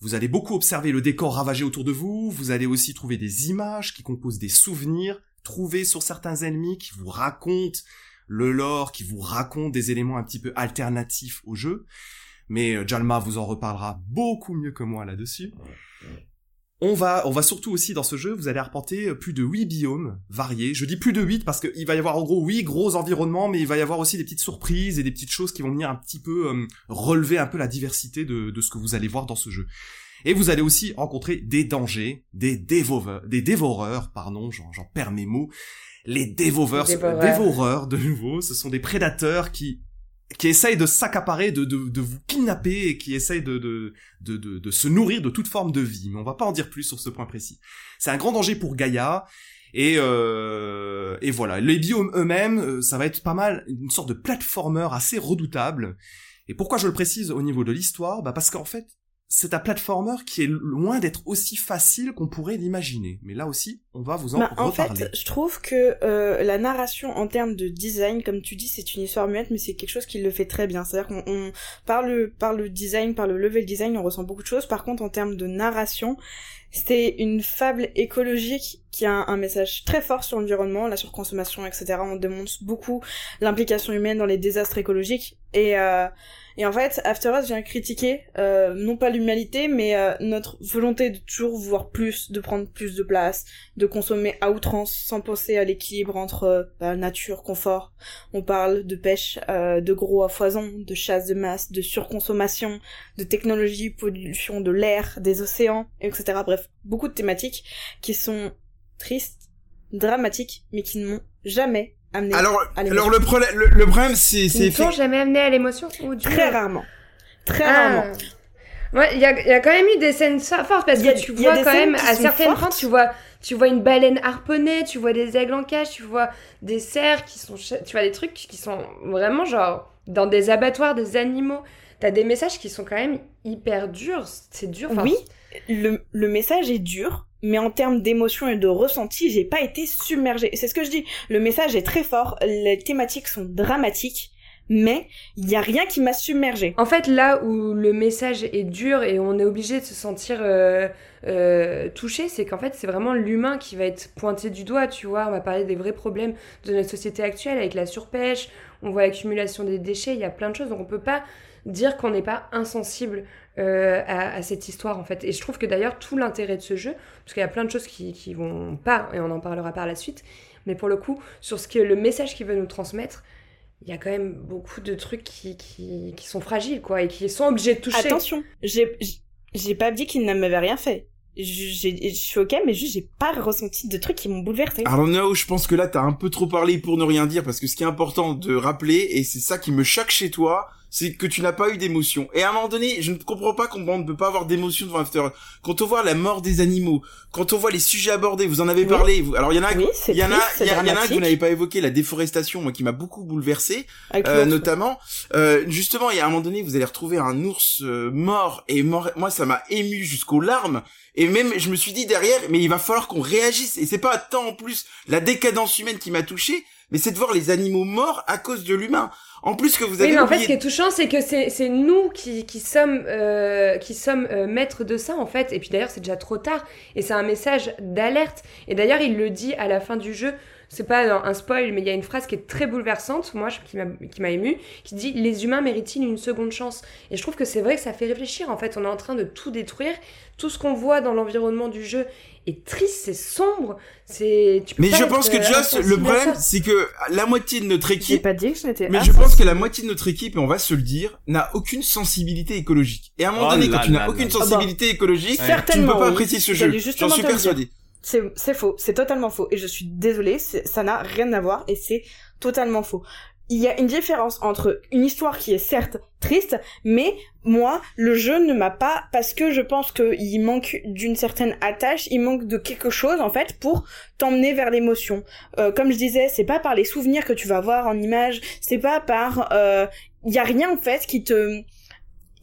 Vous allez beaucoup observer le décor ravagé autour de vous, vous allez aussi trouver des images qui composent des souvenirs, trouver sur certains ennemis qui vous racontent le lore, qui vous racontent des éléments un petit peu alternatifs au jeu. Mais euh, Jalma vous en reparlera beaucoup mieux que moi là-dessus. On va, on va surtout aussi dans ce jeu, vous allez arpenter plus de 8 biomes variés. Je dis plus de 8 parce qu'il va y avoir en gros 8 gros environnements, mais il va y avoir aussi des petites surprises et des petites choses qui vont venir un petit peu euh, relever un peu la diversité de, de ce que vous allez voir dans ce jeu. Et vous allez aussi rencontrer des dangers, des dévoreurs, des dévoreurs, pardon, j'en, perds mes mots. Les dévoreurs, Dévoreurs. dévoreurs de nouveau, ce sont des prédateurs qui qui essayent de s'accaparer, de, de, de vous kidnapper et qui essayent de, de, de, de, de se nourrir de toute forme de vie. Mais on va pas en dire plus sur ce point précis. C'est un grand danger pour Gaïa. Et, euh, et voilà, les biomes eux-mêmes, euh, ça va être pas mal une sorte de platformer assez redoutable. Et pourquoi je le précise au niveau de l'histoire? Bah Parce qu'en fait, c'est un platformer qui est loin d'être aussi facile qu'on pourrait l'imaginer. Mais là aussi, on va vous en Bah, en reparler. fait, je trouve que euh, la narration en termes de design, comme tu dis, c'est une histoire muette, mais c'est quelque chose qui le fait très bien. C'est-à-dire qu'on on, par le par le design, par le level design, on ressent beaucoup de choses. Par contre, en termes de narration, c'est une fable écologique qui a un, message très fort sur l'environnement, la surconsommation, etc. On démontre beaucoup l'implication humaine dans les désastres écologiques et euh, et en fait, After Us vient critiquer euh, non pas l'humanité, mais euh, notre volonté de toujours vouloir plus, de prendre plus de place, de consommer à outrance sans penser à l'équilibre entre euh, bah, nature, confort. On parle de pêche, euh, de gros à foison, de chasse de masse, de surconsommation, de technologie, pollution de l'air, des océans, etc. Bref, beaucoup de thématiques qui sont tristes, dramatiques, mais qui ne m'ont jamais amené Alors, à l'émotion. alors le problème, le, le problème, c'est, Ils c'est ne t'ont jamais amené à l'émotion ou du très rarement. Très Ah. rarement. Ouais, il y a, il y a quand même eu des scènes fortes parce a- que tu vois quand même à certaines fortes. points tu vois tu vois une baleine harponnée, tu vois des aigles en cage, tu vois des cerfs qui sont tu vois des trucs qui sont vraiment genre dans des abattoirs des animaux. T'as des messages qui sont quand même hyper durs, c'est dur. enfin, Oui, le, le message est dur, mais en termes d'émotion et de ressenti, j'ai pas été submergée. C'est ce que je dis. Le message est très fort, les thématiques sont dramatiques, mais il y a rien qui m'a submergé. En fait, là où le message est dur et on est obligé de se sentir euh, euh, touché, c'est qu'en fait, c'est vraiment l'humain qui va être pointé du doigt, tu vois. On va parler des vrais problèmes de notre société actuelle avec la surpêche, on voit l'accumulation des déchets, il y a plein de choses, donc on peut pas dire qu'on n'est pas insensible euh, à, à, cette histoire en fait. Et je trouve que d'ailleurs tout l'intérêt de ce jeu, parce qu'il y a plein de choses qui, qui vont pas, et on en parlera par la suite, mais pour le coup, sur ce que le message qu'il veut nous transmettre, il y a quand même beaucoup de trucs qui, qui, qui sont fragiles quoi, et qui sont obligés de toucher. Attention, j'ai j'ai pas dit qu'il ne m'avait rien fait je suis ok mais juste j'ai pas ressenti de trucs qui m'ont bouleversé alors no je pense que là t'as un peu trop parlé pour ne rien dire parce que ce qui est important de rappeler et c'est ça qui me choque chez toi c'est que tu n'as pas eu d'émotion. Et à un moment donné, je ne comprends pas qu'on ne peut pas avoir d'émotion devant After. Quand on voit la mort des animaux, quand on voit les sujets abordés, vous en avez parlé. Vous... Alors il y en a, il y en a, il y, en a que vous n'avez pas évoqué, la déforestation, moi qui m'a beaucoup bouleversé, euh, notamment. Euh, justement, il y a un moment donné, vous allez retrouver un ours euh, mort et mort. Moi, ça m'a ému jusqu'aux larmes. Et même, je me suis dit derrière, mais il va falloir qu'on réagisse. Et c'est pas tant en plus la décadence humaine qui m'a touché, mais c'est de voir les animaux morts à cause de l'humain. En plus que vous avez. Oui, mais en fait, ce qui est touchant, c'est que c'est nous qui, qui sommes, euh, qui sommes euh, maîtres de ça, en fait. Et puis d'ailleurs, c'est déjà trop tard. Et c'est un message d'alerte. Et d'ailleurs, il le dit à la fin du jeu. C'est pas un spoil, mais il y a une phrase qui est très bouleversante, moi, qui m'a ému, qui dit Les humains méritent-ils une seconde chance? Et je trouve que c'est vrai que ça fait réfléchir. En fait, on est en train de tout détruire. Tout ce qu'on voit dans l'environnement du jeu est triste, c'est sombre, c'est. Mais je pense que Joss, le problème, c'est que la moitié de notre équipe. Pas dit que. Mais je pense que la moitié de notre équipe, et on va se le dire, n'a aucune sensibilité écologique. Et à un moment Oh donné, là quand tu n'as aucune là. sensibilité écologique, tu ne peux pas oui. apprécier ce jeu. J'en suis persuadé. C'est faux, c'est totalement faux. Et je suis désolée, ça n'a rien à voir et c'est totalement faux. Il y a une différence entre une histoire qui est certes triste, mais moi, le jeu ne m'a pas, parce que je pense qu'il manque d'une certaine attache, il manque de quelque chose, en fait, pour t'emmener vers l'émotion. Euh, comme je disais, c'est pas par les souvenirs que tu vas voir en images, c'est pas par... euh, Il y a rien, en fait, qui te...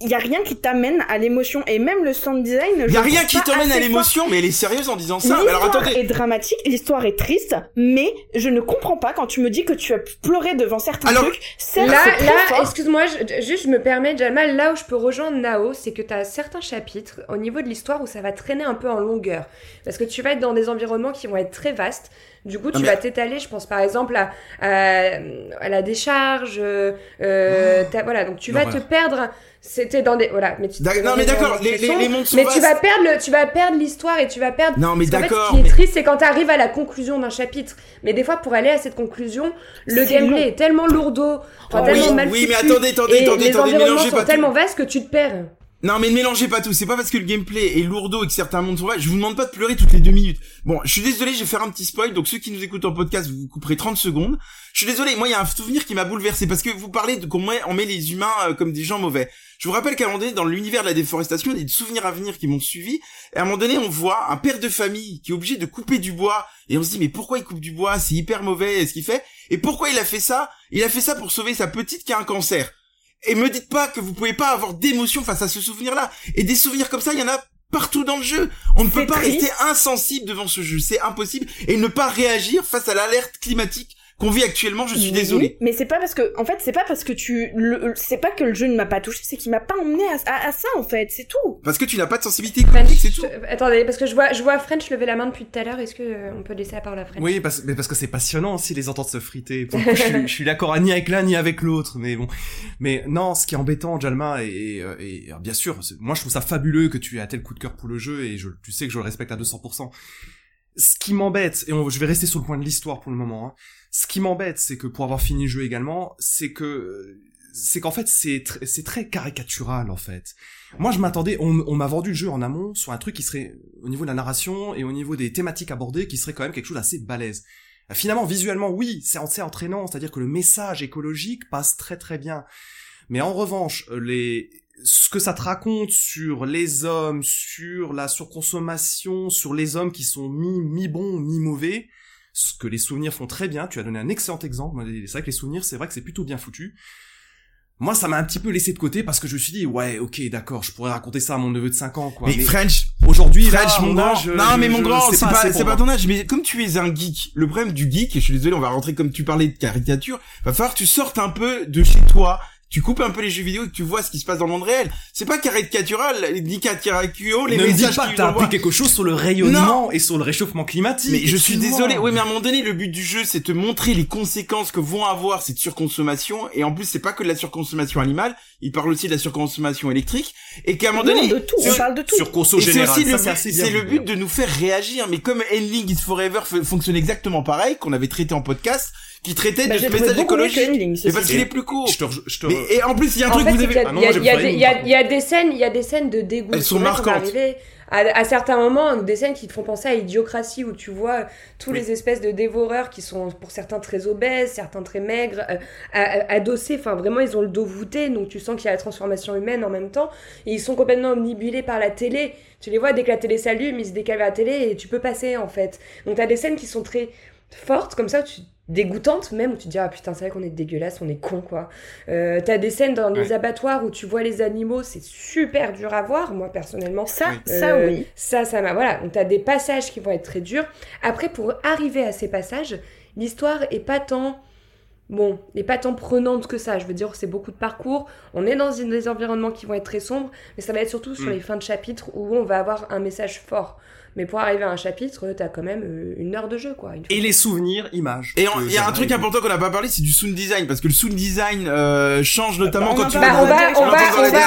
Il y a rien qui t'amène à l'émotion. Et même le sound design... Il y a rien qui t'emmène à l'émotion, mais elle est sérieuse en disant ça. Alors L'histoire attendez. est dramatique, l'histoire est triste, mais je ne comprends pas quand tu me dis que tu as pleuré devant certains Alors, trucs. Certes, Là, là, excuse-moi, juste je me permets, Jamal, là où je peux rejoindre Nao, c'est que tu as certains chapitres au niveau de l'histoire où ça va traîner un peu en longueur. Parce que tu vas être dans des environnements qui vont être très vastes. Du coup, tu Ah, mais- vas t'étaler, je pense par exemple à, à, à la décharge. euh, euh, t'as- voilà, donc tu vas te perdre. C'était dans des. Voilà, mais tu non, mais d'accord, les- les- les mondes sont Mais tu vas vastes. perdre le, tu vas perdre l'histoire et tu vas perdre. Non, mais fait, d'accord. ce qui est mais- triste, c'est quand tu arrives à la conclusion d'un chapitre. Mais des fois, pour aller à cette conclusion, le gameplay long. est tellement lourdeau, Oh, tellement oui, mal oui, mais attendez, attendez, et attendez, les attendez, environnements sont pas tellement vastes que tu te perds. Non, mais ne mélangez pas tout. C'est pas parce que le gameplay est lourdeau et que certains mondes sont vastes. Je vous demande pas de pleurer toutes les deux minutes. Bon, je suis désolé, je vais faire un petit spoil. Donc ceux qui nous écoutent en podcast, vous vous couperez 30 secondes. Je suis désolé. Moi, il y a un souvenir qui m'a bouleversé parce que vous parlez de met, on met les humains euh, comme des gens mauvais. Je vous rappelle qu'à un moment donné, dans l'univers de la déforestation, il y a des souvenirs à venir qui m'ont suivi. Et à un moment donné, on voit un père de famille qui est obligé de couper du bois. Et on se dit, mais pourquoi il coupe du bois? C'est hyper mauvais, ce qu'il fait. Et pourquoi il a fait ça? Il a fait ça pour sauver sa petite qui a un cancer. Et me dites pas que vous pouvez pas avoir d'émotion face à ce souvenir-là. Et des souvenirs comme ça, il y en a partout dans le jeu. On ne peut pas triste. rester insensible devant ce jeu. C'est impossible. Et ne pas réagir face à l'alerte climatique qu'on vit actuellement, je suis Oui, désolé. Mais c'est pas parce que, en fait, c'est pas parce que tu, le, c'est pas que le jeu ne m'a pas touché, c'est qu'il m'a pas emmené à, à- à ça, en fait, c'est tout. Parce que tu n'as pas de sensibilité écologique, c'est tout. Je- Attendez, parce que je vois, je vois French lever la main depuis tout à l'heure. Est-ce que euh, on peut laisser la parole à French? Oui, parce, mais parce que c'est passionnant aussi les entendre se friter. Pour le coup, je suis, je suis d'accord ni avec l'un ni avec l'autre, mais bon. Mais non, ce qui est embêtant, Jalma, et, et, euh, et, bien sûr, moi je trouve ça fabuleux que tu aies un tel coup de cœur pour le jeu, et je, tu sais que je le respecte à 200%. Ce qui m'embête, et on- je vais rester sur le point de l'histoire pour le moment, hein, ce qui m'embête, c'est que pour avoir fini le jeu également, c'est que c'est qu'en fait c'est c'est très caricatural en fait. Moi je m'attendais, on, m'a vendu le jeu en amont sur un truc qui serait au niveau de la narration et au niveau des thématiques abordées qui serait quand même quelque chose d'assez balèze. Finalement, visuellement, oui, c'est assez entraînant, c'est-à-dire que le message écologique passe très très bien. Mais en revanche, les ce que ça te raconte sur les hommes, sur la surconsommation, sur les hommes qui sont mi mi bons, mi mauvais, ce que les souvenirs font très bien. Tu as donné un excellent exemple. C'est vrai que les souvenirs, c'est vrai que c'est plutôt bien foutu. moi ça m'a un petit peu laissé de côté parce que je me suis dit ouais ok d'accord je pourrais raconter ça à mon neveu de 5 ans quoi Mais, French, aujourd'hui là, French, mon âge, non, je- mais mon grand, c'est pas, c'est pas ton âge. Mais comme tu es un geek, le problème du geek, et je suis désolé, on va rentrer comme tu parlais de caricature, va falloir que tu sortes un peu de chez toi. Tu coupes un peu les jeux vidéo et que tu vois ce qui se passe dans le monde réel. C'est pas caricatural, ni caricatural, les ne me dis messages pas que t'as appris quelque chose sur le rayonnement et sur le réchauffement climatique. Mais je suis désolé. Oui, mais à un moment donné, le but du jeu, c'est de te montrer les conséquences que vont avoir cette surconsommation. Et en plus, c'est pas que de la surconsommation animale. Il parle aussi de la surconsommation électrique. Et qu'à un moment Non, donné, de tout, on parle de tout. sur conso et c'est général, aussi le ça but, c'est le but de nous faire réagir. Mais comme Endling is Forever fonctionne exactement pareil, qu'on avait traité en podcast, qui traitait Bah, de que écologique. Mais parce qu'il est plus court. Je te, re- je te Mais, et en plus, il y a un En truc fait, que vous avez... Ah il y a- des- scènes, il y a des scènes de dégoût. Elles sont marquantes. arriver À, à certains moments, des scènes qui te font penser à Idiocratie, où tu vois tous Oui. les espèces de dévoreurs qui sont pour certains très obèses, certains très maigres, euh, adossés, enfin vraiment ils ont le dos voûté, donc tu sens qu'il y a la transformation humaine en même temps, et ils sont complètement omnibulés par la télé. Tu les vois dès que la télé s'allume, ils se décalent vers la télé et tu peux passer en fait. Donc t'as des scènes qui sont très fortes comme ça, tu dégoûtantes même où tu te dis ah putain c'est vrai qu'on est dégueulasse on est con quoi euh, t'as des scènes dans les Ouais. abattoirs où tu vois les animaux c'est super dur à voir moi personnellement Ça, Oui. ça euh, oui. ça, ça m'a. Voilà. Donc, t'as des passages qui vont être très durs. Après, pour arriver à ces passages, l'histoire est pas tant. Bon, n'est pas tant prenante que ça. Je veux dire, c'est beaucoup de parcours. On est dans des environnements qui vont être très sombres, mais ça va être surtout sur Mm. les fins de chapitre où on va avoir un message fort. Mais pour arriver à un chapitre, t'as quand même euh, une heure de jeu, quoi. une. Et les souvenirs, images. Et il y a un truc important qu'on n'a pas parlé, c'est du sound design, parce que le sound design euh, change notamment on quand tu Bah, vas on va, on va,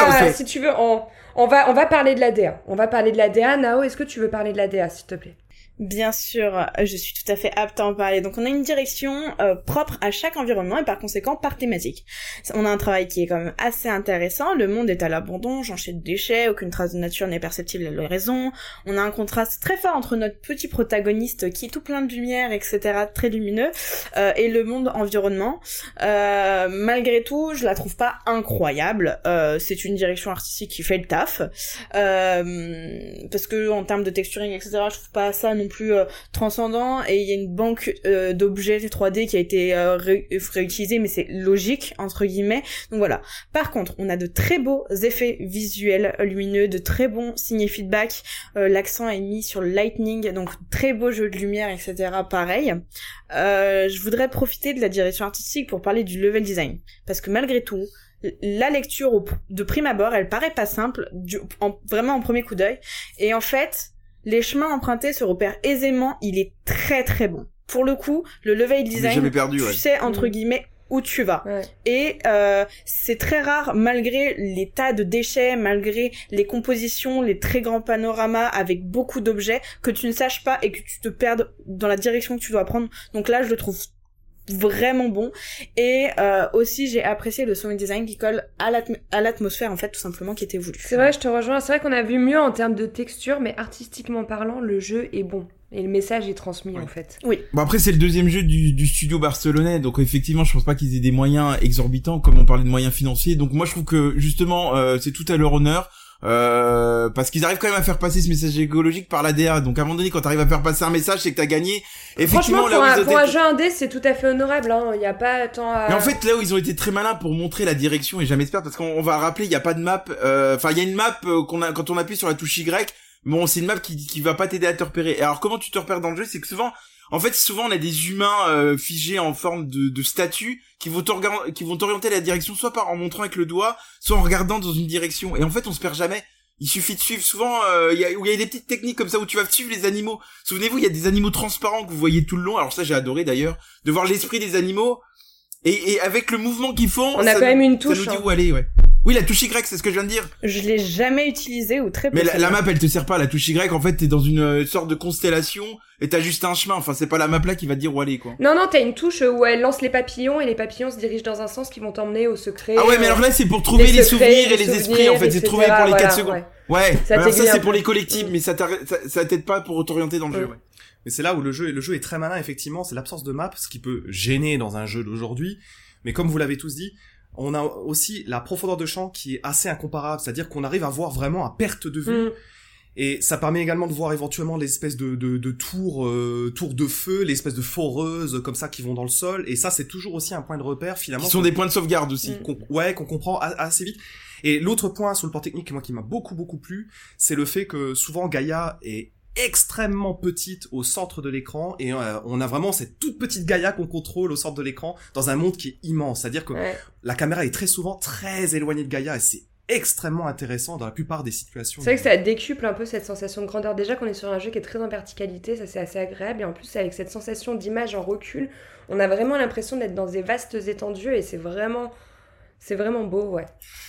on va, si tu veux, on, on va, on va parler de la DA. On va parler de la DA. Nao, est-ce que tu veux parler de la DA, s'il te plaît? Bien sûr, euh, je suis tout à fait apte à en parler. Donc on a une direction euh, propre à chaque environnement et par conséquent par thématique. On a un travail qui est quand même assez intéressant. Le monde est à l'abandon, jonché de déchets, aucune trace de nature n'est perceptible à l'horizon. On a un contraste très fort entre notre petit protagoniste qui est tout plein de lumière, etc., très lumineux, euh, et le monde environnement. Euh, malgré tout, je la trouve pas incroyable. Euh, c'est une direction artistique qui fait le taf. Euh, parce que en termes de texturing, etc., je trouve pas ça plus euh, transcendant. Et il y a une banque euh, d'objets 3D qui a été euh, ré- réutilisée, mais c'est logique entre guillemets. Donc voilà. Par contre, on a de très beaux effets visuels lumineux, de très bons signes feedback. Euh, L'accent est mis sur le lightning, donc très beau jeu de lumière, etc. Pareil. Je voudrais profiter de la direction artistique pour parler du level design, parce que malgré tout, la lecture de prime abord, elle paraît pas simple, en- vraiment en premier coup d'œil. Et en fait, les chemins empruntés se repèrent aisément. Il est très très bon. Pour le coup, le level design, perdu, tu ouais. sais entre Mm. guillemets où tu vas. Ouais. Et euh, c'est très rare, malgré les tas de déchets, malgré les compositions, les très grands panoramas avec beaucoup d'objets, que tu ne saches pas et que tu te perdes dans la direction que tu dois prendre. Donc là, je le trouve vraiment bon et euh, aussi j'ai apprécié le sound design qui colle à l'atm- à l'atmosphère en fait tout simplement qui était voulu. C'est vrai, je te rejoins. C'est vrai qu'on a vu mieux en termes de texture, mais artistiquement parlant, le jeu est bon. Et le message est transmis, Oui. en fait. Bon après c'est le deuxième jeu du, du studio barcelonais donc effectivement je pense pas qu'ils aient des moyens exorbitants comme on parlait de moyens financiers donc moi je trouve que justement euh, c'est tout à leur honneur euh, parce qu'ils arrivent quand même à faire passer ce message écologique par la DA donc à un moment donné quand t'arrives à faire passer un message c'est que t'as gagné Franchement, effectivement pour, là un, ont pour un été- jeu indé, c'est tout à fait honorable. hein. Il n'y a pas tant à... mais en fait, là où ils ont été très malins pour montrer la direction, et jamais j'espère, parce qu'on on va rappeler, il n'y a pas de map. euh, Enfin, il y a une map euh, qu'on a quand on appuie sur la touche Y. Bon, c'est une map qui qui va pas t'aider à te repérer. Et alors, comment tu te repères dans le jeu, c'est que souvent, en fait, souvent on a des humains euh, figés en forme de, de statues qui vont t'orga- qui vont t'orienter la direction, soit par en montrant avec le doigt, soit en regardant dans une direction. Et en fait, on se perd jamais. Il suffit de suivre. Souvent, euh, il y, a, il y a des petites techniques comme ça où tu vas suivre les animaux. Souvenez-vous, il y a des animaux transparents que vous voyez tout le long. Alors ça, j'ai adoré d'ailleurs de voir l'esprit des animaux et, et avec le mouvement qu'ils font. On a ça quand même une Ça touche. nous dit hein. où aller, ouais. Oui, la touche Y, c'est ce que je viens de dire. Je l'ai jamais utilisé ou très peu. Mais la, map, elle te sert pas. La touche Y, en fait, t'es dans une euh, sorte de constellation et t'as juste un chemin. Enfin, c'est pas la map là qui va te dire où aller, quoi. Non, non, t'as une touche où elle lance les papillons et les papillons se dirigent dans un sens qui vont t'emmener au secret. Ah ouais, mais euh, alors là, c'est pour trouver les, secrets, souvenirs et les souvenirs, esprits. En fait, c'est trouver pour les 4 voilà, secondes. ouais. Ouais. Ça alors c'est pour les collectifs, mais ça t'arrête- ça, ça t'aide pas pour t'orienter dans le jeu, ouais. Mais c'est là où le jeu, le jeu est très malin, effectivement, c'est l'absence de map, ce qui peut gêner dans un jeu d'aujourd'hui. Mais comme vous l'avez tous dit, on a aussi la profondeur de champ qui est assez incomparable, c'est-à-dire qu'on arrive à voir vraiment à perte de vue. Mm. Et ça permet également de voir éventuellement les espèces de, de, de tours, euh, tours de feu, les espèces de foreuses comme ça qui vont dans le sol. Et ça, c'est toujours aussi un point de repère finalement. Qui sont des points de sauvegarde aussi. Mm. qu'on- ouais, qu'on comprend a- assez vite. Et l'autre point sur le plan technique, moi qui m'a beaucoup beaucoup plu, c'est le fait que souvent Gaïa est extrêmement petite au centre de l'écran et euh, on a vraiment cette toute petite Gaïa qu'on contrôle au centre de l'écran dans un monde qui est immense. C'est-à-dire que Ouais. la caméra est très souvent très éloignée de Gaïa et c'est extrêmement intéressant dans la plupart des situations. C'est vrai que ça décuple un peu cette sensation de grandeur. Déjà qu'on est sur un jeu qui est très en verticalité, ça c'est assez agréable. Et en plus, avec cette sensation d'image en recul, on a vraiment l'impression d'être dans des vastes étendues et c'est vraiment. C'est vraiment beau, ouais.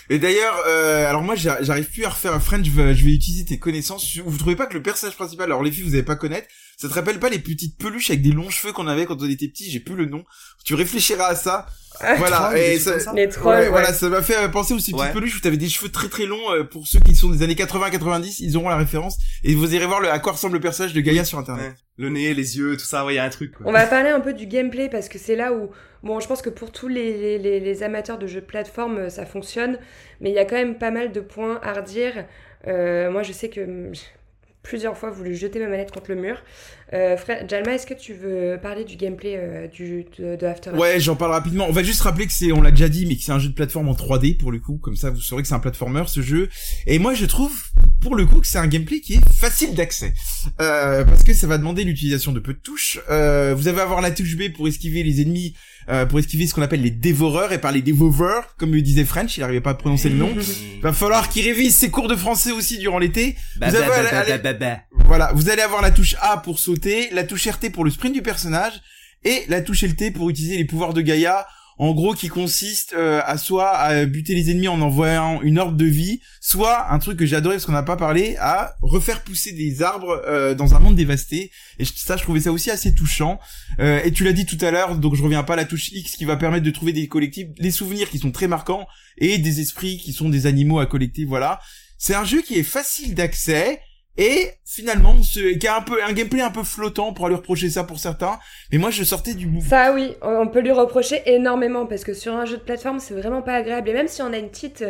Et d'ailleurs, euh, alors moi j'a- j'arrive plus à refaire un French, je vais, je vais utiliser tes connaissances. Vous trouvez pas que le personnage principal, alors les filles vous avez pas connaître, ça te rappelle pas les petites peluches avec des longs cheveux qu'on avait quand on était petit, j'ai plus le nom. Tu réfléchiras à ça. voilà, Trolls, des et ça. Les trolls, ouais, ouais. voilà, ça m'a fait euh, penser aux ces petites Ouais. peluches où t'avais des cheveux très très longs. euh, pour ceux qui sont des années 80-90, ils auront la référence. Et vous irez voir le, à quoi ressemble le personnage de Gaïa sur internet. Ouais. Le nez, les yeux, tout ça, ouais, il y a un truc. quoi. On va parler un peu du gameplay parce que c'est là où, bon, je pense que pour tous les, amateurs de jeux de plateforme, euh, ça fonctionne, mais il y a quand même pas mal de points à redire. Euh, moi, je sais que j'ai plusieurs fois voulu jeter ma manette contre le mur. Euh, frère, Jalma, est-ce que tu veux parler du gameplay euh, de, After Effects? Ouais, j'en parle rapidement. On va juste rappeler que c'est, on l'a déjà dit, mais que c'est un jeu de plateforme en 3D pour le coup. Comme ça, vous saurez que c'est un platformer ce jeu. Et moi, je trouve pour le coup que c'est un gameplay qui est facile d'accès, parce que ça va demander l'utilisation de peu de touches. Vous allez avoir la touche B pour esquiver les ennemis, euh, pour esquiver ce qu'on appelle les dévoreurs. Et par les dévoreurs, comme le disait French, il arrivait pas à prononcer le nom. Va falloir qu'il révise ses cours de français aussi durant l'été. Bah, bah, bah. Voilà, vous allez avoir la touche A pour sauter, la touche RT pour le sprint du personnage, et la touche LT pour utiliser les pouvoirs de Gaïa, en gros qui consiste euh, à soit à buter les ennemis en envoyant une orbe de vie, soit un truc que j'ai adoré parce qu'on n'a pas parlé, à refaire pousser des arbres euh, dans un monde dévasté. Et ça, je trouvais ça aussi assez touchant. Euh, et tu l'as dit tout à l'heure, donc je reviens pas à la touche X qui va permettre de trouver des collectifs, les souvenirs qui sont très marquants et des esprits qui sont des animaux à collecter. Voilà. C'est un jeu qui est facile d'accès et finalement ce, qui a un peu un gameplay un peu flottant pour lui reprocher ça pour certains. Mais moi je sortais du bout. Ça oui, on peut lui reprocher énormément parce que sur un jeu de plateforme, c'est vraiment pas agréable. Et même si on a une petite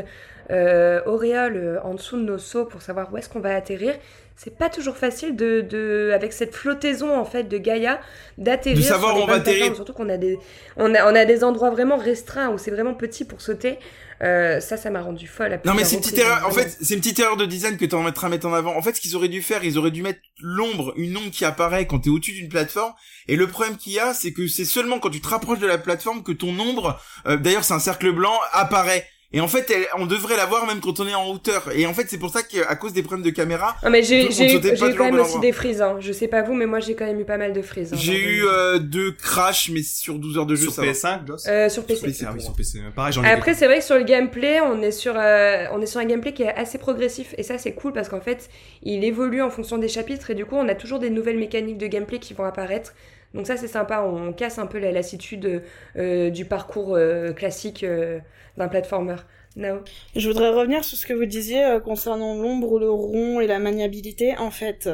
euh, auréole euh, en dessous de nos sauts pour savoir où est-ce qu'on va atterrir, c'est pas toujours facile de, de avec cette flottaison en fait de Gaïa d'atterrir De savoir où on va atterrir. Surtout qu'on a des on a on a des endroits vraiment restreints où c'est vraiment petit pour sauter. Euh, ça, ça m'a rendu folle. à Non mais c'est une petite erreur. En fait, c'est une petite erreur de design que t'en mettras à mettre en avant. En fait, ce qu'ils auraient dû faire, ils auraient dû mettre l'ombre, une ombre qui apparaît quand t'es au-dessus d'une plateforme. Et le problème qu'il y a, c'est que c'est seulement quand tu te rapproches de la plateforme que ton ombre, euh, d'ailleurs c'est un cercle blanc, apparaît. Et en fait, elle- on devrait la voir même quand on est en hauteur. Et en fait, c'est pour ça qu'à cause des problèmes de caméra, Non mais j'ai on j'ai eu, sautait pas j'ai eu toujours quand même aussi des frises. Hein. Je sais pas vous, mais moi j'ai quand même eu pas mal de frises. hein, j'ai eu euh, deux crashs, mais sur 12 heures de jeu, Sur ça va. PS5, Joss? Euh, sur PC. PC. Ah oui, sur PC. Pareil, j'en ai Après, c'est vrai que sur le gameplay, on est sur, euh, on est sur un gameplay qui est assez progressif. Et ça, c'est cool parce qu'en fait, il évolue en fonction des chapitres. Et du coup, on a toujours des nouvelles mécaniques de gameplay qui vont apparaître. Donc ça, c'est sympa. On casse un peu la lassitude euh, du parcours euh, classique euh, d'un platformer. No. Je voudrais revenir sur ce que vous disiez euh, concernant l'ombre, le rond et la maniabilité. En fait,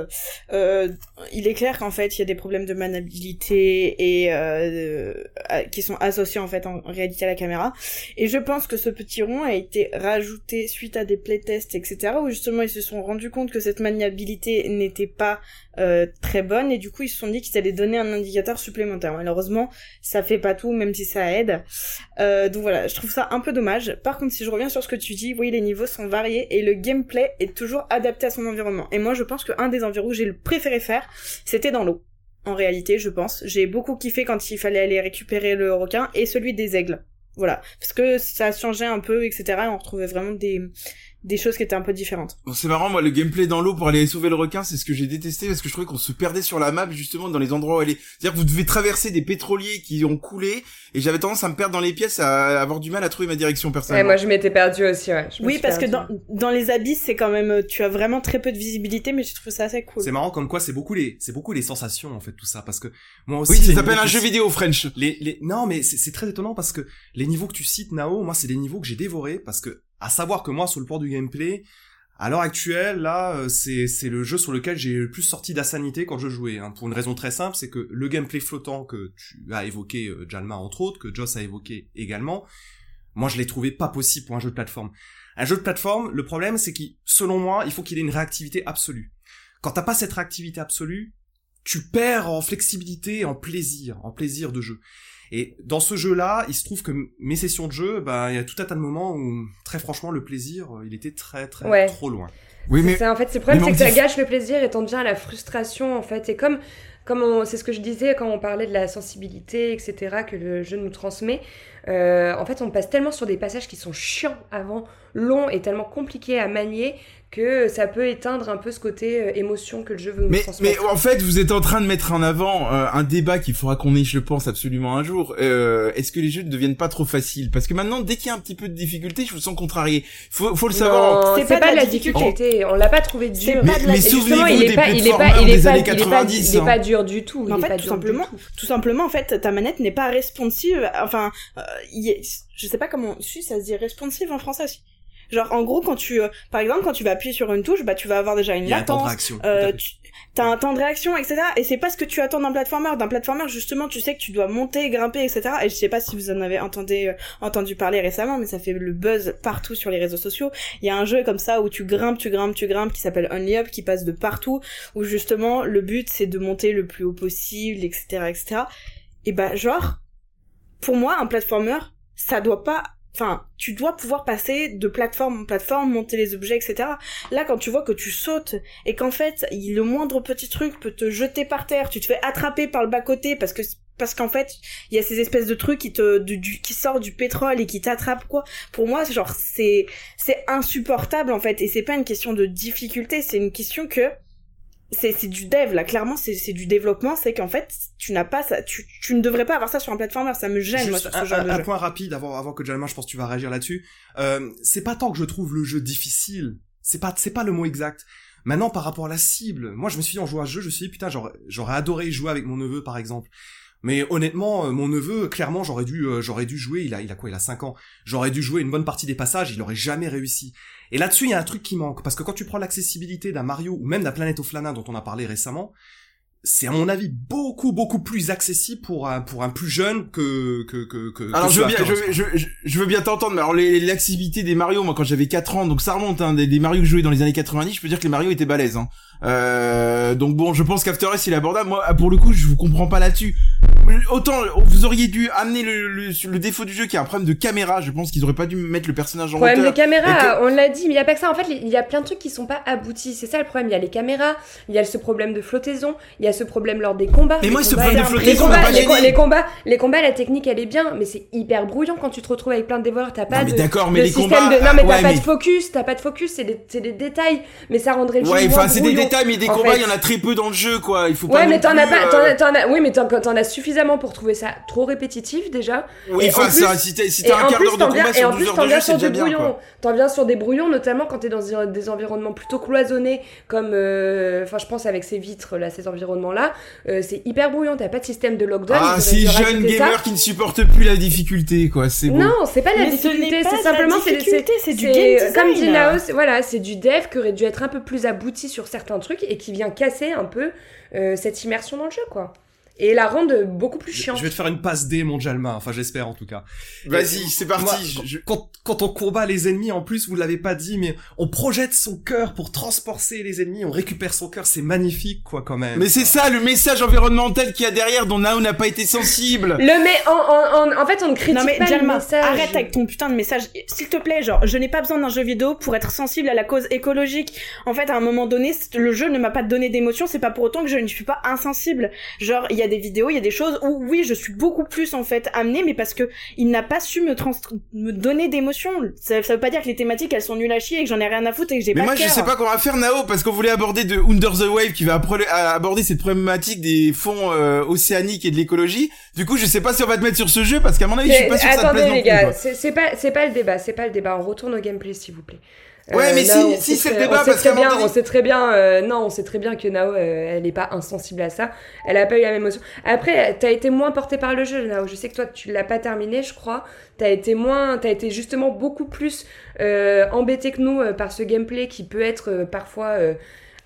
euh, il est clair qu'en fait, il y a des problèmes de maniabilité et euh, qui sont associés en fait en réalité à la caméra. Et je pense que ce petit rond a été rajouté suite à des playtests, etc., où justement ils se sont rendus compte que cette maniabilité n'était pas euh, très bonne et du coup ils se sont dit qu'ils allaient donner un indicateur supplémentaire. Malheureusement, ça fait pas tout, même si ça aide. Euh, donc voilà, je trouve ça un peu dommage. Par contre, si je reviens sur ce que tu dis, oui, les niveaux sont variés et le gameplay est toujours adapté à son environnement. Et moi, je pense qu'un des environnements que j'ai le préféré faire, c'était dans l'eau. En réalité, je pense. J'ai beaucoup kiffé quand il fallait aller récupérer le requin et celui des aigles. Voilà. Parce que ça changeait un peu, etc. Et on retrouvait vraiment des, des choses qui étaient un peu différentes. Bon, c'est marrant, moi, le gameplay dans l'eau pour aller sauver le requin, c'est ce que j'ai détesté parce que je trouvais qu'on se perdait sur la map, justement, dans les endroits où aller. C'est-à-dire que vous devez traverser des pétroliers qui ont coulé et j'avais tendance à me perdre dans les pièces, à avoir du mal à trouver ma direction Ouais, personnellement. moi, je m'étais perdue aussi. Ouais. Je Oui, parce que dans, dans les abysses, c'est quand même, tu as vraiment très peu de visibilité, mais je trouve ça assez cool. C'est marrant comme quoi c'est beaucoup les c'est beaucoup les sensations en fait tout ça parce que moi aussi oui, ça s'appelle un jeu vidéo French. Les, les non mais c'est c'est très étonnant parce que les niveaux que tu cites Nao moi c'est des niveaux que j'ai dévorés parce que à savoir que moi sur le port du gameplay à l'heure actuelle là euh, c'est le jeu sur lequel j'ai le plus sorti d'insanité quand je jouais hein, pour une raison très simple c'est que le gameplay flottant que tu as évoqué euh, Jalma entre autres que Joss a évoqué également moi je l'ai trouvé pas possible pour un jeu de plateforme. Un jeu de plateforme le problème c'est qu'il selon moi il faut qu'il ait une réactivité absolue. Quand t'as pas cette réactivité absolue, tu perds en flexibilité, en plaisir, en plaisir de jeu. Et dans ce jeu-là, il se trouve que mes sessions de jeu, bah, il y a tout un tas de moments où, très franchement, le plaisir, euh, il était très, très, Ouais. trop loin. Oui, C'est mais ça, en fait, le problème, c'est que ça gâche le plaisir et t'en devient à la frustration, en fait. Et comme, comme c'est ce que je disais quand on parlait de la sensibilité, etc., que le jeu nous transmet, euh, en fait, on passe tellement sur des passages qui sont chiants avant, longs et tellement compliqués à manier que ça peut éteindre un peu ce côté euh, émotion que le jeu veut nous Mais, mais transmettre. en fait, vous êtes en train de mettre en avant euh, un débat qu'il faudra qu'on ait, je pense, absolument un jour. Euh, Est-ce que les jeux ne deviennent pas trop faciles? Parce que maintenant, dès qu'il y a un petit peu de difficulté, je vous sens contrarié. Faut, faut le savoir. C'est pas pas, de la la difficulté. On l'a pas trouvé dur. C'est Mais, pas de la- mais souvenez-vous il est des pas, il est pas, il est des pas, années il est pas, 90. il est hein. pas dur du tout. Mais en fait, tout simplement, tout. simplement, en fait, ta manette n'est pas responsive. Enfin, euh, je sais pas comment, si ça se dit responsive en français aussi. Genre, en gros, quand tu, euh, par exemple, quand tu vas appuyer sur une touche, bah, tu vas avoir déjà une Il y a un temps de latence. à Euh, fait. tu as un temps de réaction, etc. Et c'est pas ce que tu attends d'un platformer. D'un platformer, justement, tu sais que tu dois monter, grimper, etc. Et je sais pas si vous en avez entendu, euh, entendu parler récemment, mais ça fait le buzz partout sur les réseaux sociaux. Il y a un jeu comme ça où tu grimpes, tu grimpes, tu grimpes, qui s'appelle Only Up, qui passe de partout, où justement, le but, c'est de monter le plus haut possible, etc., etc. Et bah, genre, pour moi, un platformer, ça doit pas Enfin, tu dois pouvoir passer de plateforme en plateforme, monter les objets, etc. Là, quand tu vois que tu sautes et qu'en fait, le moindre petit truc peut te jeter par terre, tu te fais attraper par le bas côté parce que parce qu'en fait, il y a ces espèces de trucs qui te du, du- qui sortent du pétrole et qui t'attrapent quoi. Pour moi, genre c'est c'est insupportable en fait et c'est pas une question de difficulté, c'est une question que c'est c'est du dev là clairement c'est c'est du développement c'est qu'en fait tu n'as pas ça tu tu ne devrais pas avoir ça sur un platformer ça me gêne moi sur ce un, genre un- de un jeu point rapide avant, avant que Jalma, je pense que tu vas réagir là-dessus. Euh, c'est pas tant que je trouve le jeu difficile. C'est pas, c'est pas le mot exact. Maintenant, par rapport à la cible, moi, je me suis dit en jouant à ce jeu, je me suis dit, putain, j'aurais, j'aurais adoré jouer avec mon neveu, par exemple. Mais honnêtement, euh, mon neveu, clairement, j'aurais dû, euh, j'aurais dû jouer. Il a, il a quoi Il a 5 ans. J'aurais dû jouer une bonne partie des passages. Il aurait jamais réussi. Et là-dessus, il y a un truc qui manque parce que quand tu prends l'accessibilité d'un Mario ou même d'un Planet of Lana dont on a parlé récemment, c'est à mon avis beaucoup beaucoup plus accessible pour un pour un plus jeune que que que que. Alors que je veux bien, je, je, je, veux bien t'entendre, mais alors l'accessibilité des Mario, moi quand j'avais 4 ans, donc ça remonte, hein, des, des Mario que je jouais dans les années 90, je peux dire que les Mario étaient balèzes. Hein. Euh, donc bon, je pense qu'After il est abordable. Moi, pour le coup, je vous comprends pas là-dessus. Autant vous auriez dû amener le, le, le défaut du jeu qui est un problème de caméra. Je pense qu'ils auraient pas dû mettre le personnage en Problème de hauteur. caméra, on l'a dit, mais il y a pas que ça. En fait, il y a plein de trucs qui sont pas aboutis. C'est ça le problème. Il y a les caméras, il y a ce problème de flottaison, il y a ce problème lors des combats. Mais Les moi, ce combats- problème de les flottaison combats, m'a pas les, co- les combats, les combats, la technique elle est bien, mais c'est hyper brouillon quand tu te retrouves avec plein de dévoreurs. T'as pas Non, de, d'accord, mais de les système combats. de. Non mais t'as ouais, pas mais- de focus, t'as pas de focus, c'est des, des détails, mais ça rendrait le jeu Ouais, enfin c'est des détails, mais des combats, il y en a très peu dans le jeu, quoi. Il faut pas. Ouais, mais t'en as pas, euh, oui, mais t'en, t'en as suffisamment pour trouver ça trop répétitif déjà. Oui, Et enfin en plus- ça, si t'as si un quart d'heure de t'en combat sur en 12 plus, heures t'en de viens jeu, c'est sur des déjà bien, quoi. brouillons. T'en viens sur des brouillons, notamment quand t'es dans des- des environnements plutôt cloisonnés, comme, euh, enfin, je pense avec ces vitres là, ces environnements-là, euh, c'est hyper brouillon. T'as pas de système de lockdown. Ah, ces jeunes gamers qui ne supportent plus la difficulté, quoi. C'est bon. Non, c'est pas la Mais ce difficulté, c'est de la simplement c'est difficulté, c'est du game design. Comme dit Nao, c'est- voilà, c'est du dev qui aurait dû être un peu plus abouti sur certains trucs et qui vient casser un peu euh, cette immersion dans le jeu, quoi. Et la rendre beaucoup plus chiante. je vais te faire une passe D, mon Jalma. Enfin, j'espère en tout cas. Vas-y, c'est parti. Moi, je- je- Quand, quand on combat les ennemis, en plus, vous l'avez pas dit, mais on projette son cœur pour transporter les ennemis, on récupère son cœur, c'est magnifique, quoi, quand même. Mais c'est ça le message environnemental qu'il y a derrière dont Nao n'a pas été sensible. Le mais en, en, en, en fait, on ne critique Non mais pas le Jalma, message. arrête avec ton putain de message. S'il te plaît, genre, je n'ai pas besoin d'un jeu vidéo pour être sensible à la cause écologique. En fait, à un moment donné, le jeu ne m'a pas donné d'émotion, c'est pas pour autant que je ne suis pas insensible. Genre, il y a des vidéos, il y a des choses où, oui, je suis beaucoup plus, en fait, amenée, mais parce que il n'a pas su me trans me donner d'émotion. Ça, ça veut pas dire que les thématiques, elles sont nulles à chier et que j'en ai rien à foutre et que j'ai Mais pas moi de je sais pas comment faire Nao parce qu'on voulait aborder de Under the Wave qui va à- aborder cette problématique des fonds euh, océaniques et de l'écologie. Du coup je sais pas si on va te mettre sur ce jeu parce qu'à mon avis je suis Mais pas sûr que ça te attendez plaise les gars, c'est pas c'est pas le débat, c'est pas le débat. On retourne au gameplay s'il vous plaît. Ouais, mais si- si, c'est le très- débat, on sait très bien, on sait très bien, euh, non, on sait très bien que Nao, euh, elle est pas insensible à ça. Elle a pas eu la même émotion. Après, t'as été moins porté par le jeu, Nao. Je sais que toi, tu l'as pas terminé, je crois. T'as été moins, t'as été justement beaucoup plus euh, embêté que nous euh, par ce gameplay qui peut être euh, parfois euh,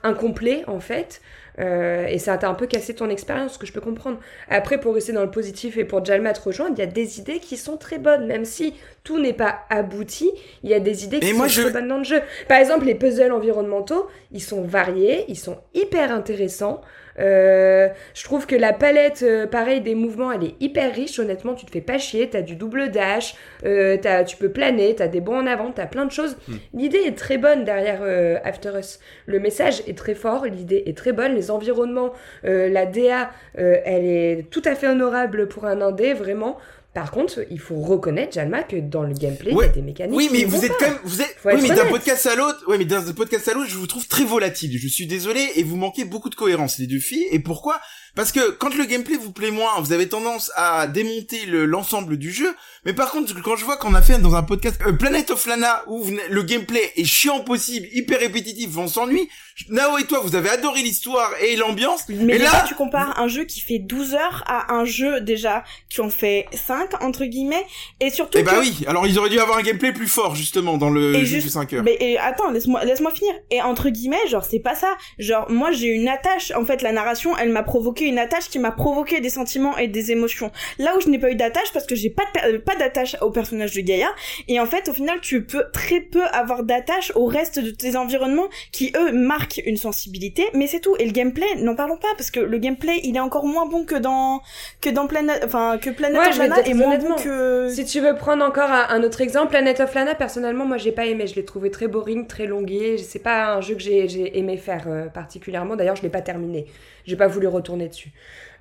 incomplet en fait. Euh, et ça t'a un peu cassé ton expérience, ce que je peux comprendre. Après, pour rester dans le positif et pour Jalma te rejoindre, il y a des idées qui sont très bonnes, même si tout n'est pas abouti, il y a des idées qui sont très bonnes dans le jeu. Par exemple, les puzzles environnementaux, ils sont variés, ils sont hyper intéressants. Euh, je trouve que la palette, euh, pareil, des mouvements, elle est hyper riche. Honnêtement, tu te fais pas chier. T'as du double dash, euh, as, tu peux planer, t'as des bons en avant, t'as plein de choses. Hmm. L'idée est très bonne derrière euh, After Us. Le message est très fort, l'idée est très bonne. Les environnements, la DA, elle est tout à fait honorable pour un indé, vraiment. Par contre, il faut reconnaître, Jalma, que dans le gameplay, il y a des mécaniques. Oui, mais vous êtes quand même, vous êtes, oui, mais d'un podcast à l'autre, ouais, mais d'un podcast à l'autre, je vous trouve très volatile. Je suis désolé, et vous manquez beaucoup de cohérence, les deux filles. Et pourquoi? Parce que quand le gameplay vous plaît moins, vous avez tendance à démonter l'ensemble du jeu. Mais par contre, quand je vois qu'on a fait dans un podcast euh, Planet of Lana où le gameplay est chiant possible, hyper répétitif, on s'ennuie. Nao et toi, vous avez adoré l'histoire et l'ambiance. Mais et là, tu compares un jeu qui fait 12 heures à un jeu déjà qui en fait 5 entre guillemets et surtout. Eh bah oui. Alors ils auraient dû avoir un gameplay plus fort justement dans le jeu de 5 heures. Mais et, attends, laisse-moi laisse-moi finir. Et entre guillemets, genre c'est pas ça. Genre moi j'ai une attache. En fait, la narration, elle m'a provoqué une attache qui m'a provoqué des sentiments et des émotions. Là où je n'ai pas eu d'attache parce que j'ai pas de, pas d'attache au personnage de Gaïa. Et en fait au final tu peux très peu avoir d'attache au reste de tes environnements qui eux marquent une sensibilité. Mais c'est tout. Et le gameplay n'en parlons pas parce que le gameplay il est encore moins bon que dans que dans Planet enfin que Planet of Lana et moins bon que si tu veux prendre encore un, autre exemple Planet of Lana personnellement moi j'ai pas aimé. Je l'ai trouvé très boring très longué. C'est pas un jeu que j'ai aimé faire euh, particulièrement. D'ailleurs je l'ai pas terminé. J'ai pas voulu retourner dessus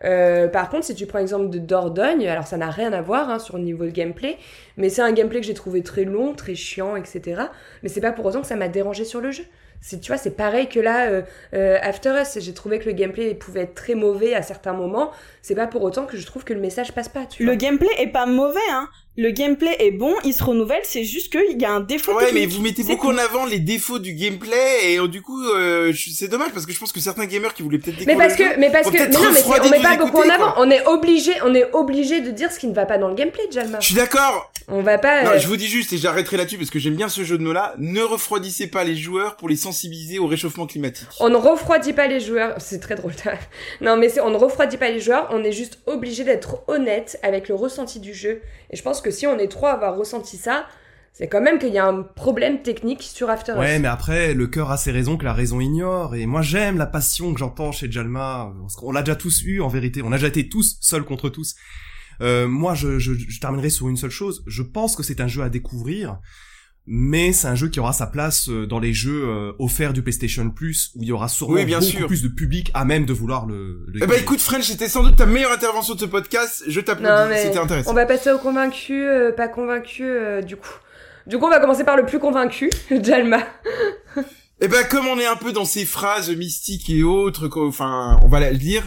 euh, par contre, si tu prends l'exemple de Dordogne, alors ça n'a rien à voir hein, sur le niveau de gameplay, mais c'est un gameplay que j'ai trouvé très long, très chiant, etc. Mais c'est pas pour autant que ça m'a dérangé sur le jeu. C'est, tu vois, c'est pareil que là, euh, euh, After Us, j'ai trouvé que le gameplay pouvait être très mauvais à certains moments. C'est pas pour autant que je trouve que le message passe pas. Tu le gameplay est pas mauvais, hein le gameplay est bon, il se renouvelle, c'est juste qu'il y a un défaut Ouais, mais vous mettez beaucoup en avant les défauts du gameplay et euh, du coup euh, c'est dommage parce que je pense que certains gamers qui voulaient peut-être Mais parce que mais parce que mais non mais on met pas beaucoup en avant, on est obligé on est obligé de dire ce qui ne va pas dans le gameplay Jalma. Je suis d'accord. On va pas Non, euh, je vous dis juste et j'arrêterai là-dessus parce que j'aime bien ce jeu de mots là, ne refroidissez pas les joueurs pour les sensibiliser au réchauffement climatique. On ne refroidit pas les joueurs, c'est très drôle. non mais on ne refroidit pas les joueurs, on est juste obligé d'être honnête avec le ressenti du jeu et je pense que si on est trop à avoir ressenti ça, c'est quand même qu'il y a un problème technique sur After Us. Ouais, mais après, le cœur a ses raisons que la raison ignore. Et moi, j'aime la passion que j'entends chez Jalma. On l'a déjà tous eu, en vérité. On a déjà été tous seuls contre tous. Euh, moi, je, je, je, terminerai sur une seule chose. Je pense que c'est un jeu à découvrir mais c'est un jeu qui aura sa place euh, dans les jeux euh, offerts du PlayStation Plus où il y aura sûrement beaucoup plus de public à même de vouloir le. le eh ben écoute French, c'était sans doute ta meilleure intervention de ce podcast. Je t'applaudis, c'était intéressant. On va passer au convaincu, euh, pas convaincu du coup. Du coup, on va commencer par le plus convaincu, Jalma. eh ben comme on est un peu dans ces phrases mystiques et autres, enfin, on va le dire.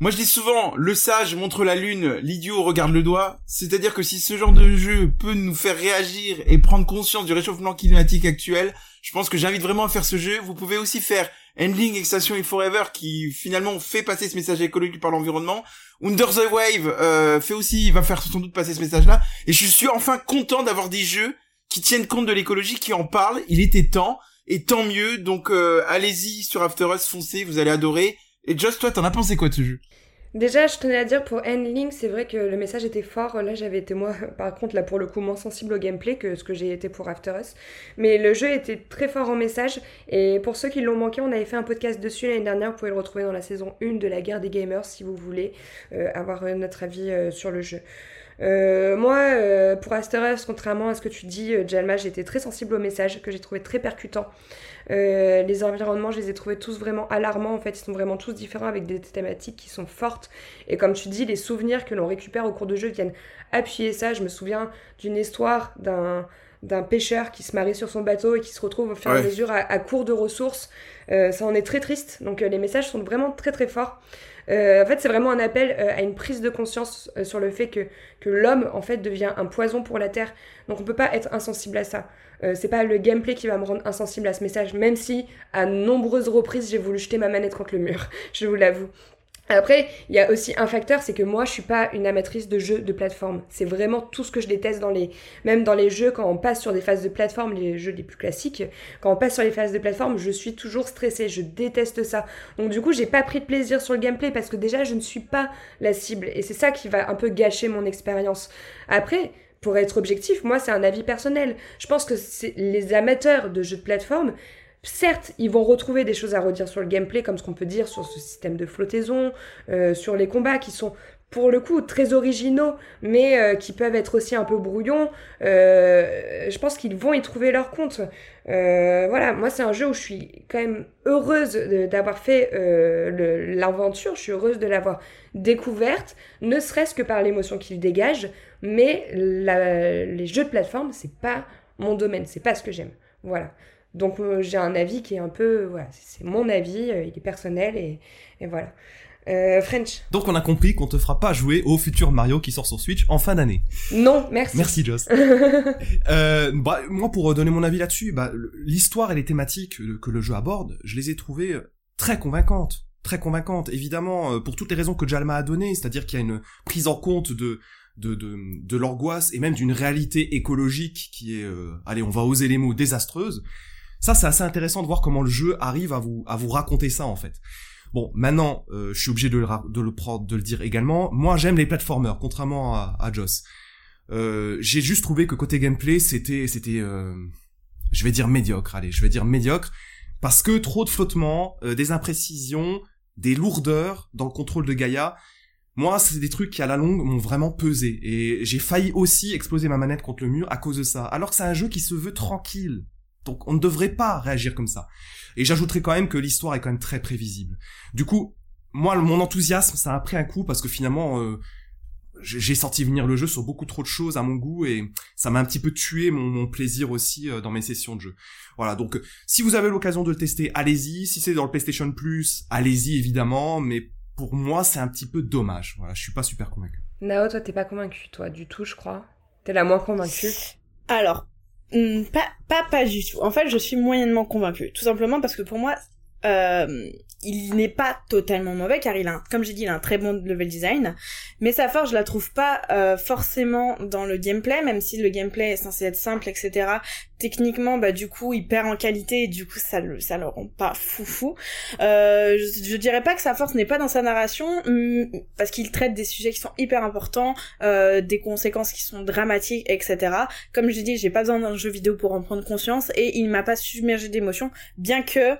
Moi je dis souvent, le sage montre la lune, l'idiot regarde le doigt. C'est-à-dire que si ce genre de jeu peut nous faire réagir et prendre conscience du réchauffement climatique actuel, je pense que j'invite vraiment à faire ce jeu. Vous pouvez aussi faire Ending Extinction et Forever qui finalement fait passer ce message écologique par l'environnement. Under the Wave euh, fait aussi, va faire sans doute passer ce message-là. Et je suis enfin content d'avoir des jeux qui tiennent compte de l'écologie, qui en parlent. Il était temps. Et tant mieux. Donc euh, allez-y sur After Us, foncez, vous allez adorer. Et Just, toi, t'en as pensé quoi de ce jeu? Déjà, je tenais à dire pour Endling, c'est vrai que le message était fort. Là, j'avais été moi, par contre, là pour le coup, moins sensible au gameplay que ce que j'ai été pour After Us. Mais le jeu était très fort en message. Et pour ceux qui l'ont manqué, on avait fait un podcast dessus l'année dernière. Vous pouvez le retrouver dans la saison 1 de la guerre des gamers si vous voulez euh, avoir euh, notre avis euh, sur le jeu. Moi, pour After Us, contrairement à ce que tu dis, Jalma, j'étais très sensible au message que j'ai trouvé très percutant. Euh, les environnements, je les ai trouvés tous vraiment alarmants. En fait, ils sont vraiment tous différents avec des thématiques qui sont fortes. Et comme tu dis, les souvenirs que l'on récupère au cours de jeu viennent appuyer ça. Je me souviens d'une histoire d'un d'un pêcheur qui se marie sur son bateau et qui se retrouve au fur et à mesure à, court de ressources. Euh, ça en est très triste. Donc euh, les messages sont vraiment très très forts. En fait, c'est vraiment un appel à une prise de conscience sur le fait que, que l'homme, en fait, devient un poison pour la Terre. Donc on peut pas être insensible à ça. Euh, c'est pas le gameplay qui va me rendre insensible à ce message, même si à nombreuses reprises j'ai voulu jeter ma manette contre le mur, je vous l'avoue. Après, il y a aussi un facteur, c'est que moi, je suis pas une amatrice de jeux de plateforme. C'est vraiment tout ce que je déteste dans les, même dans les jeux quand on passe sur des phases de plateforme, les jeux les plus classiques. Quand on passe sur les phases de plateforme, je suis toujours stressée. Je déteste ça. Donc du coup, j'ai pas pris de plaisir sur le gameplay parce que déjà, je ne suis pas la cible. Et c'est ça qui va un peu gâcher mon expérience. Après, pour être objectif, moi, c'est un avis personnel. Je pense que les amateurs de jeux de plateforme, Certes, ils vont retrouver des choses à redire sur le gameplay, comme ce qu'on peut dire sur ce système de flottaison, euh, sur les combats qui sont pour le coup très originaux, mais euh, qui peuvent être aussi un peu brouillons. Euh, je pense qu'ils vont y trouver leur compte. voilà, moi c'est un jeu où je suis quand même heureuse d'avoir fait l'aventure, je suis heureuse de l'avoir découverte, ne serait-ce que par l'émotion qu'il dégage, mais les jeux de plateforme, c'est pas mon domaine, c'est pas ce que j'aime. Voilà. Donc euh, j'ai un avis qui est un peu, voilà, c'est mon avis, euh, il est personnel et, et voilà. Euh, French. Donc on a compris qu'on te fera pas jouer au futur Mario qui sort sur Switch en fin d'année. Non, merci. Merci Joss. euh, bah, moi pour donner mon avis là-dessus, bah, l'histoire et les thématiques que le jeu aborde, je les ai trouvées très convaincantes. Très convaincantes, évidemment, pour toutes les raisons que Jalma a données, c'est-à-dire qu'il y a une prise en compte de, de, de, de l'angoisse et même d'une réalité écologique qui est, allez, on va oser les mots, désastreuse. Ça, c'est assez intéressant de voir comment le jeu arrive à vous à vous raconter ça en fait. Bon, maintenant, euh, je suis obligé de le, prendre, de le dire également. Moi, j'aime les platformers, contrairement à, à Joss. Euh, j'ai juste trouvé que côté gameplay, c'était, c'était, euh, je vais dire médiocre. Allez, je vais dire médiocre parce que trop de flottements, euh, des imprécisions, des lourdeurs dans le contrôle de Gaïa. Moi, c'est des trucs qui à la longue m'ont vraiment pesé et j'ai failli aussi exploser ma manette contre le mur à cause de ça. Alors que c'est un jeu qui se veut tranquille. Donc on ne devrait pas réagir comme ça. Et j'ajouterais quand même que l'histoire est quand même très prévisible. Du coup, moi, mon enthousiasme, ça a pris un coup parce que finalement, euh, j'ai senti venir le jeu sur beaucoup trop de choses à mon goût et ça m'a un petit peu tué mon, plaisir aussi euh, dans mes sessions de jeu. Voilà, donc euh, si vous avez l'occasion de le tester, allez-y. Si c'est dans le PlayStation Plus, allez-y évidemment. Mais pour moi, c'est un petit peu dommage. Voilà, je suis pas super convaincu. Nao, toi, t'es pas convaincu, toi, du tout, je crois. T'es la moins convaincue. Alors, pas, pas, pas du tout. En fait, je suis moyennement convaincue. Tout simplement parce que pour moi, euh, il n'est pas totalement mauvais car il a, comme j'ai dit, il a un très bon level design. Mais sa force, je la trouve pas euh, forcément dans le gameplay, même si le gameplay est censé être simple, etc. Techniquement, bah du coup, il perd en qualité et du coup, ça le, ça le rend pas foufou. Euh, je, je, dirais pas que sa force n'est pas dans sa narration, mm, parce qu'il traite des sujets qui sont hyper importants, euh, des conséquences qui sont dramatiques, etc. Comme je dis, j'ai pas besoin d'un jeu vidéo pour en prendre conscience et il m'a pas submergé d'émotions, bien que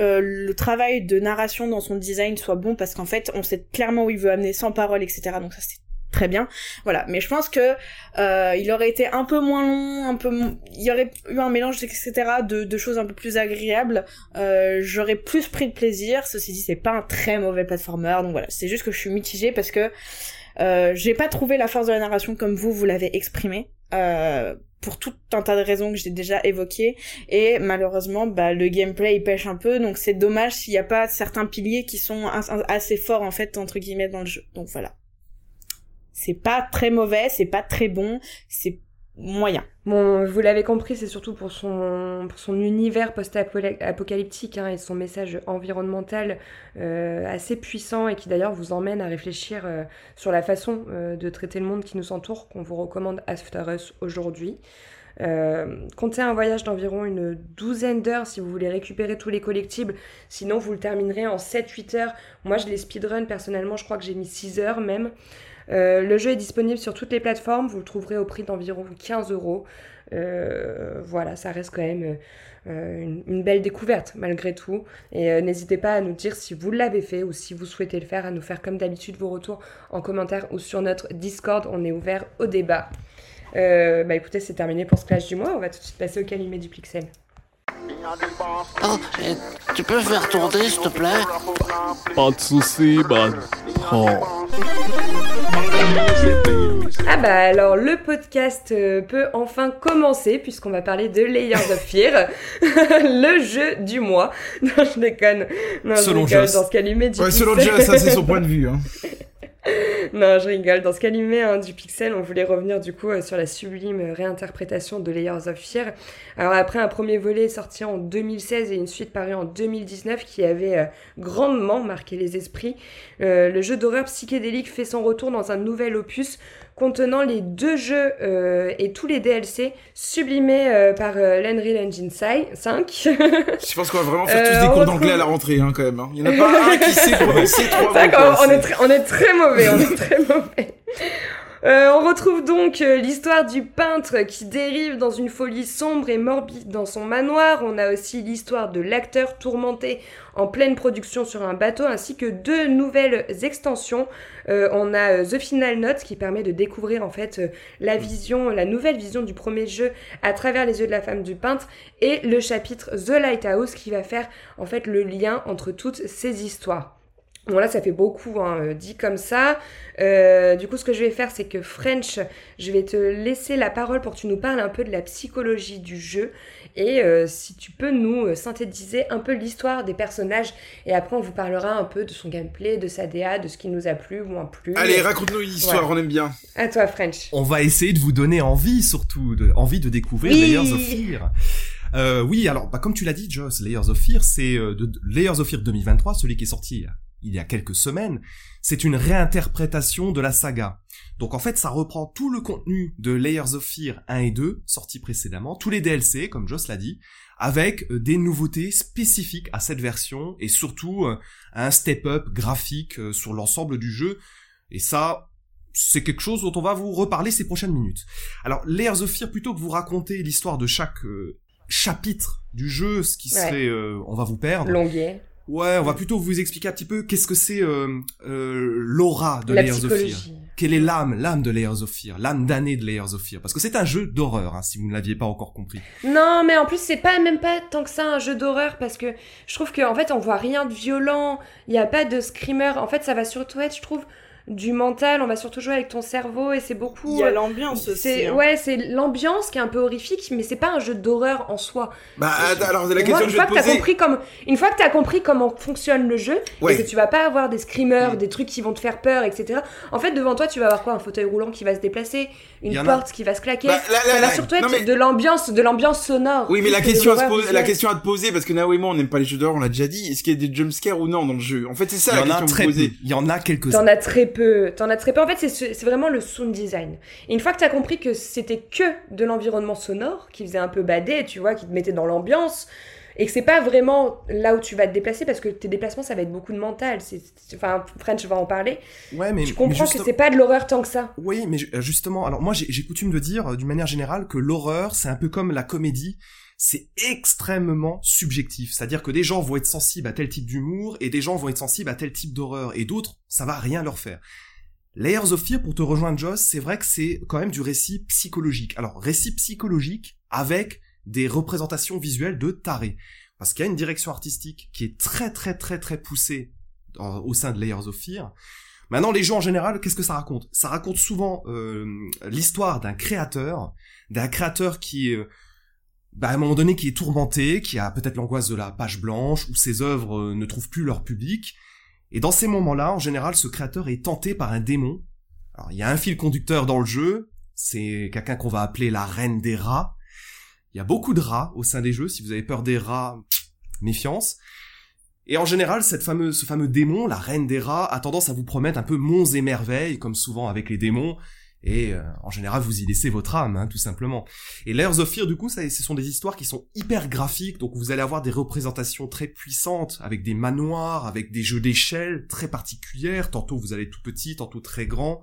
euh, le travail de narration dans son design soit bon parce qu'en fait on sait clairement où il veut amener sans parole etc donc ça c'est très bien. Voilà. Mais je pense que euh, il aurait été un peu moins long un peu il y aurait eu un mélange etc de, choses un peu plus agréables. Euh, j'aurais plus pris de plaisir. Ceci dit c'est pas un très mauvais platformer. Donc voilà. C'est juste que je suis mitigée parce que j'ai pas trouvé la force de la narration comme vous vous l'avez exprimé euh, pour tout un tas de raisons que j'ai déjà évoquées. Et malheureusement bah le gameplay il pêche un peu. Donc c'est dommage s'il n'y a pas certains piliers qui sont assez forts en fait entre guillemets dans le jeu. Donc voilà. C'est pas très mauvais c'est pas très bon c'est moyen. Bon, vous l'avez compris, c'est surtout pour son, pour son univers post-apocalyptique hein, et son message environnemental euh, assez puissant et qui d'ailleurs vous emmène à réfléchir euh, sur la façon euh, de traiter le monde qui nous entoure, qu'on vous recommande After aujourd'hui. comptez un voyage d'environ une douzaine d'heures si vous voulez récupérer tous les collectibles, sinon vous le terminerez en 7-8 heures. Moi je l'ai speedrun personnellement, je crois que j'ai mis 6 heures même. Euh, le jeu est disponible sur toutes les plateformes, vous le trouverez au prix d'environ 15 euros. Euh, voilà, ça reste quand même euh, une, belle découverte malgré tout. Et n'hésitez pas à nous dire si vous l'avez fait ou si vous souhaitez le faire, à nous faire comme d'habitude vos retours en commentaire ou sur notre Discord. On est ouvert au débat. bah écoutez, c'est terminé pour ce clash du mois. On va tout de suite passer au calumet du Pixel. Oh, tu peux faire tourner, s'il te plaît? Pas de soucis, man. Oh. Ah bah alors le podcast euh, peut enfin commencer puisqu'on va parler de Layers of Fear, le jeu du mois. Non je déconne. Non, selon je déconne, dans ce Ouais selon Joss, ça c'est son point de vue. Hein. non, je rigole. Dans ce qu'animait hein, du pixel, on voulait revenir du coup euh, sur la sublime réinterprétation de Layers of Fear. Alors après un premier volet sorti en 2016 et une suite parue en 2019 qui avait euh, grandement marqué les esprits, euh, le jeu d'horreur psychédélique fait son retour dans un nouvel opus contenant les deux jeux euh, et tous les DLC sublimés euh, par euh, l'Unreal Engine 5. Je pense qu'on va vraiment faire tous Euh, des on cours d'anglais à la rentrée, hein, quand même. hein. Il y en a pas un qui sait prononcer trois mots. On est très mauvais, on est très mauvais. Euh, on retrouve donc euh, l'histoire du peintre qui dérive dans une folie sombre et morbide dans son manoir. On a aussi l'histoire de l'acteur tourmenté en pleine production sur un bateau, ainsi que deux nouvelles extensions. Euh, on a The Final Note qui permet de découvrir en fait la vision, la nouvelle vision du premier jeu à travers les yeux de la femme du peintre, et le chapitre The Lighthouse qui va faire en fait le lien entre toutes ces histoires. Bon là ça fait beaucoup hein, euh, dit comme ça. Euh, du coup ce que je vais faire c'est que French, je vais te laisser la parole pour que tu nous parles un peu de la psychologie du jeu et euh, si tu peux nous euh, synthétiser un peu l'histoire des personnages et après on vous parlera un peu de son gameplay, de sa DA, de ce qui nous a plu ou moins plu. Allez, raconte-nous une histoire, on aime bien. À toi French. On va essayer de vous donner envie, surtout, de, envie de découvrir Oui. Layers of Fear. Euh, oui, alors, bah, comme tu l'as dit, Joss, Layers of Fear, c'est euh, de, de- Layers of Fear 2023, celui qui est sorti il y a quelques semaines. C'est une réinterprétation de la saga. Donc en fait, ça reprend tout le contenu de Layers of Fear 1 et 2, sortis précédemment, tous les DLC, comme Joss l'a dit, avec euh, des nouveautés spécifiques à cette version, et surtout euh, un step-up graphique euh, sur l'ensemble du jeu. Et ça, c'est quelque chose dont on va vous reparler ces prochaines minutes. Alors, Layers of Fear, plutôt que vous raconter l'histoire de chaque euh, chapitre du jeu, ce qui Ouais. serait, euh, on va vous perdre. Longuet. Ouais, on va plutôt vous expliquer un petit peu qu'est-ce que c'est euh, euh, l'aura de la Layers of Fear. Quelle est l'âme, l'âme de Layers of Fear, l'âme d'année de Layers of Fear, parce que c'est un jeu d'horreur, hein, si vous ne l'aviez pas encore compris. Non, mais en plus, c'est pas même pas tant que ça un jeu d'horreur parce que je trouve qu'en fait, on voit rien de violent. Il y a pas de screamer. En fait, ça va surtout être, je trouve, du mental. On va surtout jouer avec ton cerveau et c'est beaucoup. Il y a euh, l'ambiance aussi. c'est hein. ouais, c'est l'ambiance qui est un peu horrifique, mais c'est pas un jeu d'horreur en soi. Bah, attends, alors, la Moi, question une que je fois vais que te poser... compris comme une fois que t'as compris comment fonctionne le jeu Ouais. et que tu vas pas avoir des screamers, Mm. des trucs qui vont te faire peur, etc. En fait, devant toi, tu vas avoir quoi? Un fauteuil roulant qui va se déplacer, une en a- porte qui va se claquer. Bah, là, là, ça là, va surtout être mais- de l'ambiance, de l'ambiance sonore. Oui, mais la question, à poser, la question à te poser, parce que Nao et moi, on n'aime pas les jeux d'horreur, on l'a déjà dit. Est-ce qu'il y a des jumpscares ou non dans le jeu? En fait, c'est ça Il y la en a question très à poser. Il y en a quelques-uns. T'en as très peu, t'en as très peu. En fait, c'est ce- c'est vraiment le sound design. Et une fois que t'as compris que c'était que de l'environnement sonore, qui faisait un peu bader, tu vois, qui te mettait dans l'ambiance, et que c'est pas vraiment là où tu vas te déplacer, parce que tes déplacements, ça va être beaucoup de mental. Enfin, French va en parler. Ouais, mais tu mais comprends juste- que c'est pas de l'horreur tant que ça. Oui, mais euh, justement, alors moi j'ai j'ai coutume de dire, euh, d'une manière générale, que l'horreur, c'est un peu comme la comédie, c'est extrêmement subjectif. C'est-à-dire que des gens vont être sensibles à tel type d'humour, et des gens vont être sensibles à tel type d'horreur, et d'autres, ça va rien leur faire. Layers of Fear, pour te rejoindre Joss, c'est vrai que c'est quand même du récit psychologique. Alors, récit psychologique avec des représentations visuelles de tarés. Parce qu'il y a une direction artistique qui est très très très très poussée au sein de Layers of Fear. Maintenant, les jeux en général, qu'est-ce que ça raconte? Ça raconte souvent euh, l'histoire d'un créateur, d'un créateur qui, euh, bah, à un moment donné, qui est tourmenté, qui a peut-être l'angoisse de la page blanche, où ses œuvres euh, ne trouvent plus leur public. Et dans ces moments-là, en général, ce créateur est tenté par un démon. Alors, il y a un fil conducteur dans le jeu, c'est quelqu'un qu'on va appeler la reine des rats. Il y a beaucoup de rats au sein des jeux, si vous avez peur des rats, méfiance. Et en général, cette fameuse, ce fameux démon, la reine des rats, a tendance à vous promettre un peu monts et merveilles, comme souvent avec les démons. Et euh, en général, vous y laissez votre âme, hein, tout simplement. Et Layers of Fear, du coup, ça, ce sont des histoires qui sont hyper graphiques, donc vous allez avoir des représentations très puissantes, avec des manoirs, avec des jeux d'échelle très particulières. Tantôt vous allez tout petit, tantôt très grand.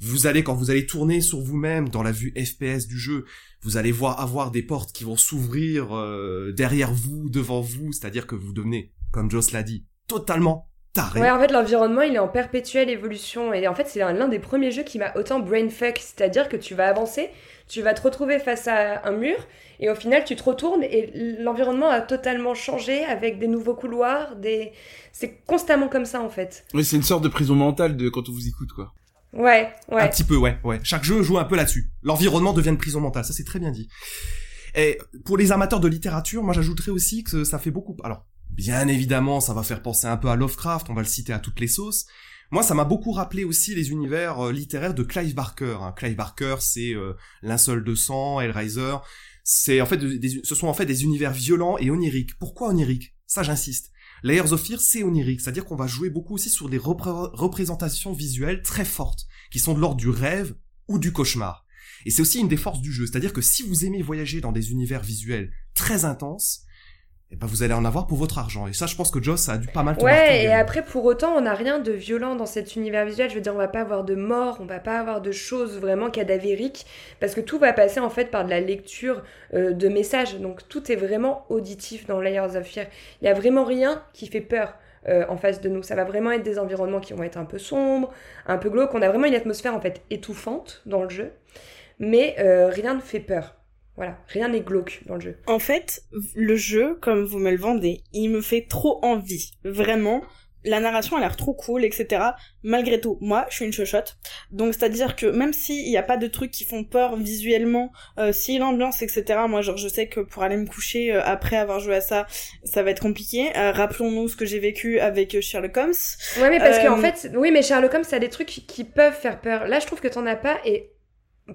Vous allez, quand vous allez tourner sur vous-même dans la vue FPS du jeu, vous allez voir avoir des portes qui vont s'ouvrir euh, derrière vous, devant vous, c'est-à-dire que vous devenez, comme Joss l'a dit, totalement taré. Ouais, en fait, l'environnement, il est en perpétuelle évolution. Et en fait, c'est l'un des premiers jeux qui m'a autant brainfuck. C'est-à-dire que tu vas avancer, tu vas te retrouver face à un mur, et au final, tu te retournes, et l'environnement a totalement changé avec des nouveaux couloirs, des... C'est constamment comme ça, en fait. Oui, c'est une sorte de prison mentale de quand on vous écoute, quoi. Ouais, Un ouais. petit peu, ouais, ouais. Chaque jeu joue un peu là-dessus. L'environnement devient une prison mentale, ça c'est très bien dit. Et pour les amateurs de littérature, moi j'ajouterais aussi que ça fait beaucoup. Alors, bien évidemment, ça va faire penser un peu à Lovecraft, on va le citer à toutes les sauces. Moi, ça m'a beaucoup rappelé aussi les univers euh, littéraires de Clive Barker. hein. Clive Barker, c'est euh, Linceul de sang, Hellraiser. C'est en fait, de- des- ce sont en fait des univers violents et oniriques. Pourquoi oniriques? Ça, j'insiste. Layers of Fear, c'est onirique, c'est-à-dire qu'on va jouer beaucoup aussi sur des repré- représentations visuelles très fortes, qui sont de l'ordre du rêve ou du cauchemar. Et c'est aussi une des forces du jeu, c'est-à-dire que si vous aimez voyager dans des univers visuels très intenses, eh ben vous allez en avoir pour votre argent. Et ça, je pense que Joss a dû pas mal Ouais, et également. après, pour autant, on n'a rien de violent dans cet univers visuel. Je veux dire, on va pas avoir de mort, on va pas avoir de choses vraiment cadavériques, parce que tout va passer en fait par de la lecture euh, de messages. Donc tout est vraiment auditif dans Layers of Fear. Il y a vraiment rien qui fait peur. euh, en face de nous, ça va vraiment être des environnements qui vont être un peu sombres, un peu glauques. On a vraiment une atmosphère en fait étouffante dans le jeu, mais euh, rien ne fait peur. Voilà, rien n'est glauque dans le jeu. En fait, le jeu, comme vous me le vendez, il me fait trop envie. Vraiment. La narration a l'air trop cool, etc. Malgré tout, moi, je suis une chochotte. Donc, c'est-à-dire que même s'il n'y a pas de trucs qui font peur visuellement, euh, si l'ambiance, etc., moi, genre, je sais que pour aller me coucher euh, après avoir joué à ça, ça va être compliqué. Euh, Rappelons-nous ce que j'ai vécu avec Sherlock Holmes. Ouais, mais parce qu'en fait, oui, mais Sherlock Holmes, ça a des trucs qui, qui peuvent faire peur. Là, je trouve que t'en as pas, et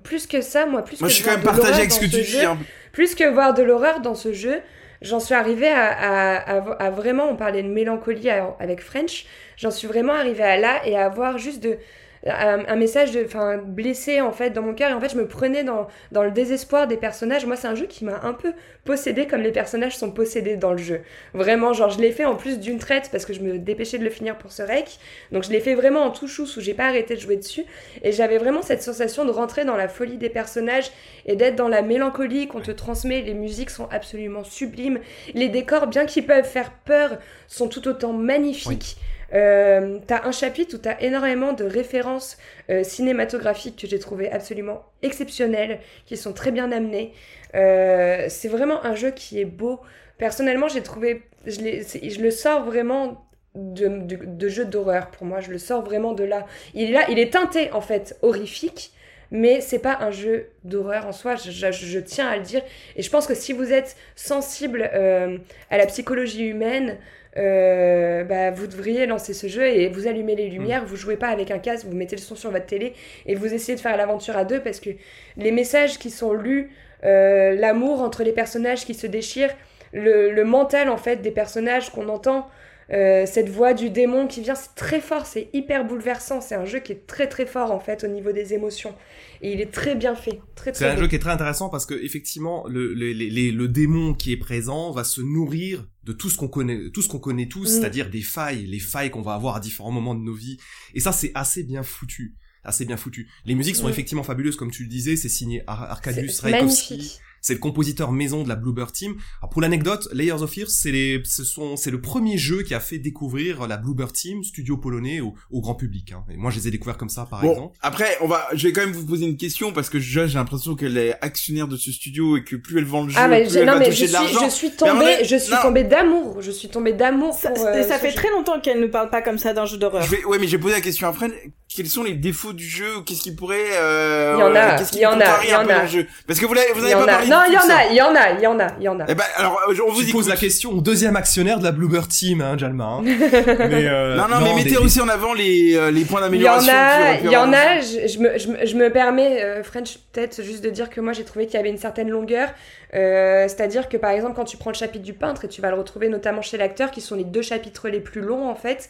plus que ça, moi, plus Moi, que je suis quand même voir de partagé l'horreur avec ce que dans tu ce dis. jeu, hein. Plus que voir de l'horreur dans ce jeu, j'en suis arrivée à, à, à- à vraiment, on parlait de mélancolie avec French, j'en suis vraiment arrivée à là et à avoir juste de un, message de enfin blessé en fait dans mon cœur et en fait je me prenais dans, dans le désespoir des personnages moi c'est un jeu qui m'a un peu possédé comme les personnages sont possédés dans le jeu vraiment genre je l'ai fait en plus d'une traite parce que je me dépêchais de le finir pour ce rec donc je l'ai fait vraiment en tout chousse où j'ai pas arrêté de jouer dessus et j'avais vraiment cette sensation de rentrer dans la folie des personnages et d'être dans la mélancolie qu'on te transmet. Les musiques sont absolument sublimes. Les décors, bien qu'ils peuvent faire peur, sont tout autant magnifiques. Euh, t'as un chapitre où t'as énormément de références euh, cinématographiques que j'ai trouvé absolument exceptionnelles, qui sont très bien amenées. Euh, c'est vraiment un jeu qui est beau. Personnellement, j'ai trouvé, je, le sors vraiment de, de, jeu d'horreur pour moi. Je le sors vraiment de là. Il est teinté en fait horrifique, mais c'est pas un jeu d'horreur en soi. Je, tiens à le dire. Et je pense que si vous êtes sensible à la psychologie humaine, euh, bah, vous devriez lancer ce jeu et vous allumez les lumières. Vous jouez pas avec un casque, vous mettez le son sur votre télé et vous essayez de faire l'aventure à deux parce que les messages qui sont lus, euh, l'amour entre les personnages qui se déchirent, le, le mental en fait des personnages qu'on entend. Euh, cette voix du démon qui vient, c'est très fort, c'est hyper bouleversant. C'est un jeu qui est très très fort en fait au niveau des émotions. Et il est très bien fait, très C'est très un beau. jeu qui est très intéressant parce que effectivement le, le, les- le démon qui est présent va se nourrir de tout ce qu'on connaît, tout ce qu'on connaît tous, Mm. c'est-à-dire des failles, les failles qu'on va avoir à différents moments de nos vies. Et ça c'est assez bien foutu, assez bien foutu. Les musiques sont Mm. effectivement fabuleuses comme tu le disais, c'est signé Ar- C'est Rajkowski. magnifique. C'est le compositeur maison de la Bluebird Team. Alors pour l'anecdote, Layers of Fear, c'est les, ce sont, c'est le premier jeu qui a fait découvrir la Bluebird Team, studio polonais, au, au grand public. Hein. Et moi, je les ai découverts comme ça, par Bon, exemple. après, on va, je vais quand même vous poser une question parce que je- j'ai l'impression qu'elle est actionnaire de ce studio et que plus elle vend le jeu, Ah mais plus j'ai- elle non va mais je toucher suis, de l'argent. je suis Mais tombée, vrai, je suis non. tombée d'amour, je suis tombée d'amour Ça, pour. euh, ça ce fait jeu. très longtemps qu'elle ne parle pas comme ça d'un jeu d'horreur. Je vais, ouais, mais j'ai posé la question à Fred. Quels sont les défauts du jeu ou Qu'est-ce qui pourrait, euh, Il y en a, qu'est-ce qui il y en a, il y un en peu a. dans le jeu Parce que vous l'avez, vous avez pas parlé Non, il y en a, il y en a, il y en a, il y en a. Eh ben, alors, euh, on vous écoute. la question au deuxième actionnaire de la Bluebird Team, hein, Jalma. hein. mais, euh, Non, non, mais mettez aussi en avant les, les points Il y en d'amélioration. a, il y en a. Je, je me, je, me, je me permets, euh, French, peut-être juste de dire que moi j'ai trouvé qu'il y avait une certaine longueur. Euh, C'est-à-dire que par exemple, quand tu prends le chapitre du peintre, et tu vas le retrouver notamment chez l'acteur, qui sont les deux chapitres les plus longs en fait,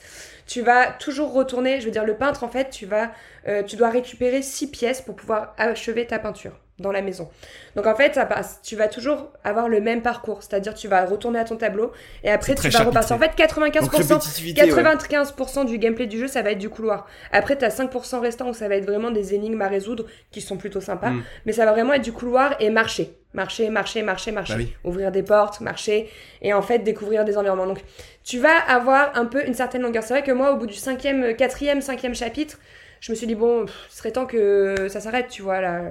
tu vas toujours retourner. Je veux dire, le peintre en fait, tu vas, euh, tu dois récupérer six pièces pour pouvoir achever ta peinture dans la maison. Donc en fait, ça passe. Tu vas toujours avoir le même parcours, c'est-à-dire tu vas retourner à ton tableau et après tu vas repartir. En fait, Donc, 95%. répétitivité, ouais. 95% du gameplay du jeu, ça va être du couloir. Après, t'as 5% restant où ça va être vraiment des énigmes à résoudre qui sont plutôt sympas. Mm. Mais ça va vraiment être du couloir et marcher. Marcher, marcher, marcher, marcher. Bah oui. Ouvrir des portes, marcher et en fait découvrir des environnements. Donc, tu vas avoir un peu une certaine longueur. C'est vrai que moi, au bout du cinquième, quatrième, cinquième chapitre, je me suis dit, bon, pff, ce serait temps que ça s'arrête, tu vois, là.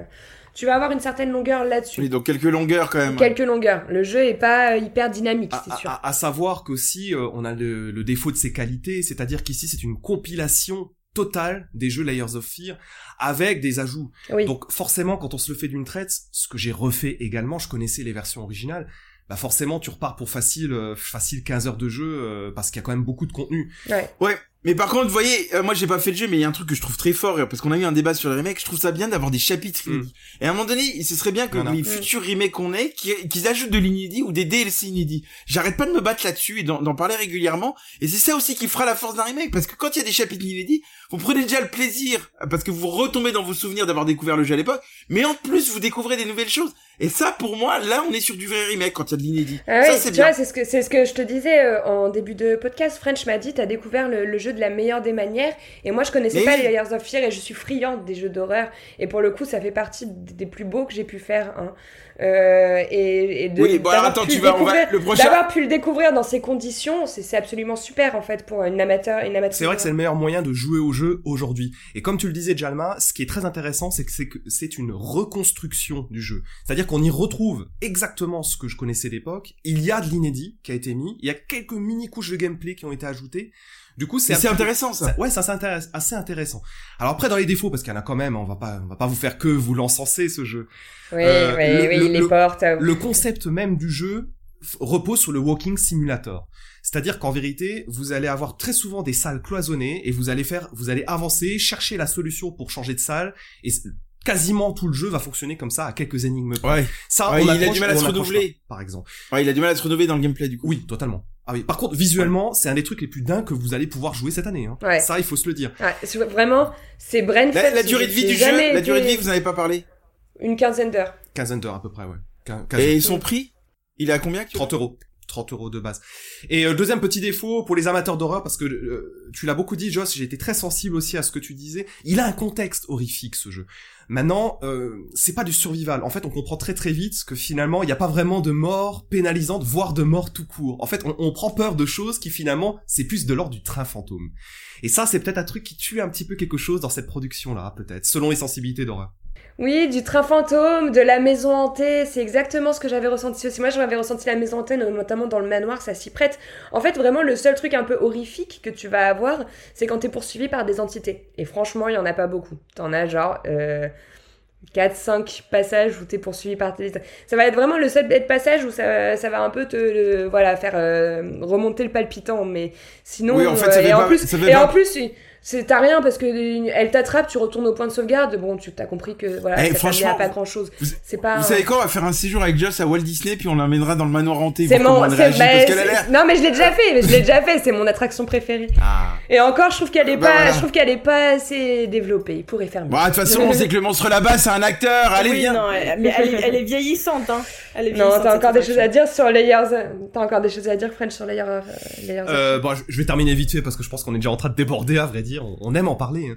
Tu vas avoir une certaine longueur là-dessus. Oui, donc quelques longueurs quand même. Quelques longueurs. Le jeu est pas euh, hyper dynamique, c'est sûr. à- à savoir qu'aussi, euh, on a le, le défaut de ses qualités, c'est-à-dire qu'ici, c'est une compilation totale des jeux Layers of Fear avec des ajouts. Oui. Donc forcément, quand on se le fait d'une traite, ce que j'ai refait également, je connaissais les versions originales, bah forcément tu repars pour facile, euh, facile 15 heures de jeu euh, parce qu'il y a quand même beaucoup de contenu. Ouais. Ouais. Mais par contre, vous voyez, euh, moi j'ai pas fait le jeu, mais il y a un truc que je trouve très fort, parce qu'on a eu un débat sur les remakes, je trouve ça bien d'avoir des chapitres Mm. inédits. Et à un moment donné, ce serait bien que a. les Mm. futurs remakes qu'on ait, qu'ils ajoutent de l'inédit ou des DLC inédits. J'arrête pas de me battre là-dessus et d'en d'en parler régulièrement, et c'est ça aussi qui fera la force d'un remake, parce que quand il y a des chapitres inédits, vous prenez déjà le plaisir, parce que vous retombez dans vos souvenirs d'avoir découvert le jeu à l'époque, mais en plus vous découvrez des nouvelles choses. Et ça, pour moi, là, on est sur du vrai remake quand il y a de l'inédit. Ah ça, oui, c'est tu bien. vois, c'est ce que c'est ce que je te disais euh, en début de podcast. French m'a dit, t'as découvert le, le jeu de la meilleure des manières, et moi je connaissais Mais pas oui. les Layers of Fear et je suis friande des jeux d'horreur. Et pour le coup, ça fait partie des plus beaux que j'ai pu faire. Hein. Euh, et, et de Oui, bon, alors d'avoir attends, pu prochain. Pu le découvrir dans ces conditions, c'est absolument super en fait pour une amateur, une amateur. C'est vrai que c'est le meilleur moyen de jouer au jeu aujourd'hui. Et comme tu le disais, Jalma, ce qui est très intéressant, c'est que c'est que c'est une reconstruction du jeu. C'est-à-dire qu'on y retrouve exactement ce que je connaissais d'époque. Il y a de l'inédit qui a été mis. Il y a quelques mini couches de gameplay qui ont été ajoutées. Du coup, c'est c'est intéressant, ça. ça- ouais, ça c'est intéress- assez intéressant. Alors après, dans les défauts, parce qu'il y en a quand même, on va pas, on va pas vous faire que vous l'encenser ce jeu. Oui, Euh, oui, le- oui, le- les le- portes. Le concept même du jeu repose sur le walking simulator. C'est-à-dire qu'en vérité, vous allez avoir très souvent des salles cloisonnées et vous allez faire, vous allez avancer, chercher la solution pour changer de salle et quasiment tout le jeu va fonctionner comme ça à quelques énigmes. près. Ouais. Ça, Ouais, on il a du mal à se renouveler. pas, par exemple. Ouais, il a du mal à se renouveler dans le gameplay, du coup. Oui, totalement. Ah oui. Par contre, visuellement, c'est un des trucs les plus dingues que vous allez pouvoir jouer cette année. Hein. Ouais. Ça, il faut se le dire. ouais, vraiment, c'est Brain La, la durée de vie du jeu, la durée de vie, vous n'avez pas parlé. Une quinzaine d'heures. Quinzaine d'heures à peu près, ouais. Quin- quinze- Et son prix, il est à combien actuellement 30 euros. 30 euros de base. Et euh, deuxième petit défaut pour les amateurs d'horreur, parce que euh, tu l'as beaucoup dit, Joss, j'ai été très sensible aussi à ce que tu disais. Il a un contexte horrifique ce jeu. Maintenant, euh, c'est pas du survival. En fait, on comprend très très vite que finalement, il n'y a pas vraiment de mort pénalisante, voire de mort tout court. En fait, on, on prend peur de choses qui finalement, c'est plus de l'ordre du train fantôme. Et ça, c'est peut-être un truc qui tue un petit peu quelque chose dans cette production-là, peut-être, selon les sensibilités d'horreur. Oui, du train fantôme, de la maison hantée, c'est exactement ce que j'avais ressenti aussi. Moi, j'avais ressenti la maison hantée, notamment dans le manoir, ça s'y prête. En fait, vraiment, le seul truc un peu horrifique que tu vas avoir, c'est quand t'es poursuivi par des entités. Et franchement, il y en a pas beaucoup. T'en as genre euh, 4-5 passages où t'es poursuivi par des... Ça va être vraiment le seul passage où ça, ça va un peu te le- voilà, faire euh, remonter le palpitant. Mais sinon... Oui, en fait, ça euh, et en plus, ça fait et pas- en plus c'est t'as rien parce que elle t'attrape, tu retournes au point de sauvegarde. Bon, tu t'as compris que voilà, Eh, ça servait franchement, à pas grand chose. vous- C'est pas. Vous savez quoi On va faire un séjour avec Joss à Walt Disney, puis on l'emmènera dans le manoir hanté. C'est mon. bah, non, mais je l'ai déjà fait. Mais je l'ai déjà fait. C'est mon attraction préférée. Ah. Et encore, je trouve qu'elle est Bah, pas. voilà. Je trouve qu'elle est pas assez développée. Il pourrait faire mieux. Bon, de toute façon, on sait que le monstre là-bas, c'est un acteur. Allez, oui, viens. non, elle, mais elle, est, elle est vieillissante, hein. Non, t'as encore des choses à dire sur Layers. T'as encore des choses à dire, French, sur Layers. euh, Layers Euh, bon, je- je vais terminer vite fait parce que je pense qu'on est déjà en train de déborder, à vrai dire. On, on aime en parler. hein.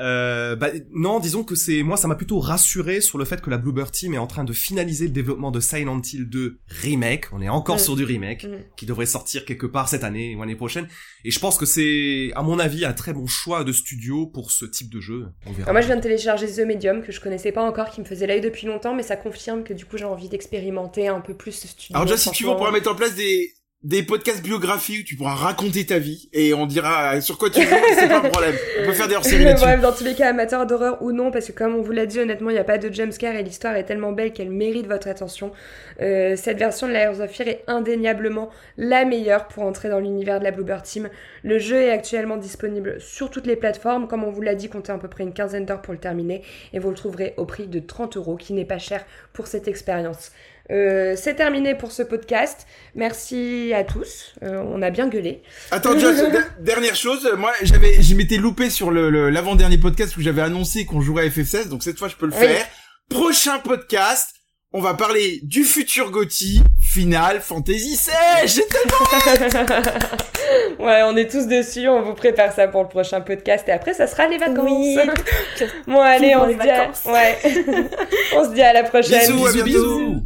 Euh, bah, non, disons que c'est moi, ça m'a plutôt rassuré sur le fait que la Bluebird Team est en train de finaliser le développement de Silent Hill 2 remake. On est encore Mm. sur du remake Mm. qui devrait sortir quelque part cette année ou l'année prochaine. Et je pense que c'est, à mon avis, un très bon choix de studio pour ce type de jeu. On verra. Alors moi, je viens de télécharger The Medium que je connaissais pas encore, qui me faisait l'œil depuis longtemps, mais ça confirme que du coup, j'ai envie d'expérimenter un peu plus ce studio. Alors, Joss, si tu veux, on pourra mettre en place des des podcasts biographies où tu pourras raconter ta vie et on dira sur quoi tu veux, c'est pas un problème. On peut faire des hors-séries. Bref, dans tous les cas, amateurs d'horreur ou non, parce que comme on vous l'a dit, honnêtement, il n'y a pas de jumpscare et l'histoire est tellement belle qu'elle mérite votre attention. Euh, cette version de Layers of Fear est indéniablement la meilleure pour entrer dans l'univers de la Bluebird Team. Le jeu est actuellement disponible sur toutes les plateformes. Comme on vous l'a dit, comptez à peu près une quinzaine d'heures pour le terminer et vous le trouverez au prix de 30 euros, qui n'est pas cher pour cette expérience. Euh, c'est terminé pour ce podcast. Merci à tous. Euh, on a bien gueulé. Attends, Joss, dernière chose, moi j'avais, je m'étais loupé sur le le- l'avant-dernier podcast où j'avais annoncé qu'on jouerait à FF16, donc cette fois je peux le Oui. faire. Prochain podcast, on va parler du futur GOTY Final Fantasy XVI. J'ai tellement- ouais, on est tous dessus, on vous prépare ça pour le prochain podcast et après ça sera les vacances. Oui. bon allez, on se dit à... ouais. on se dit à la prochaine. Bisous, à bientôt. bisous.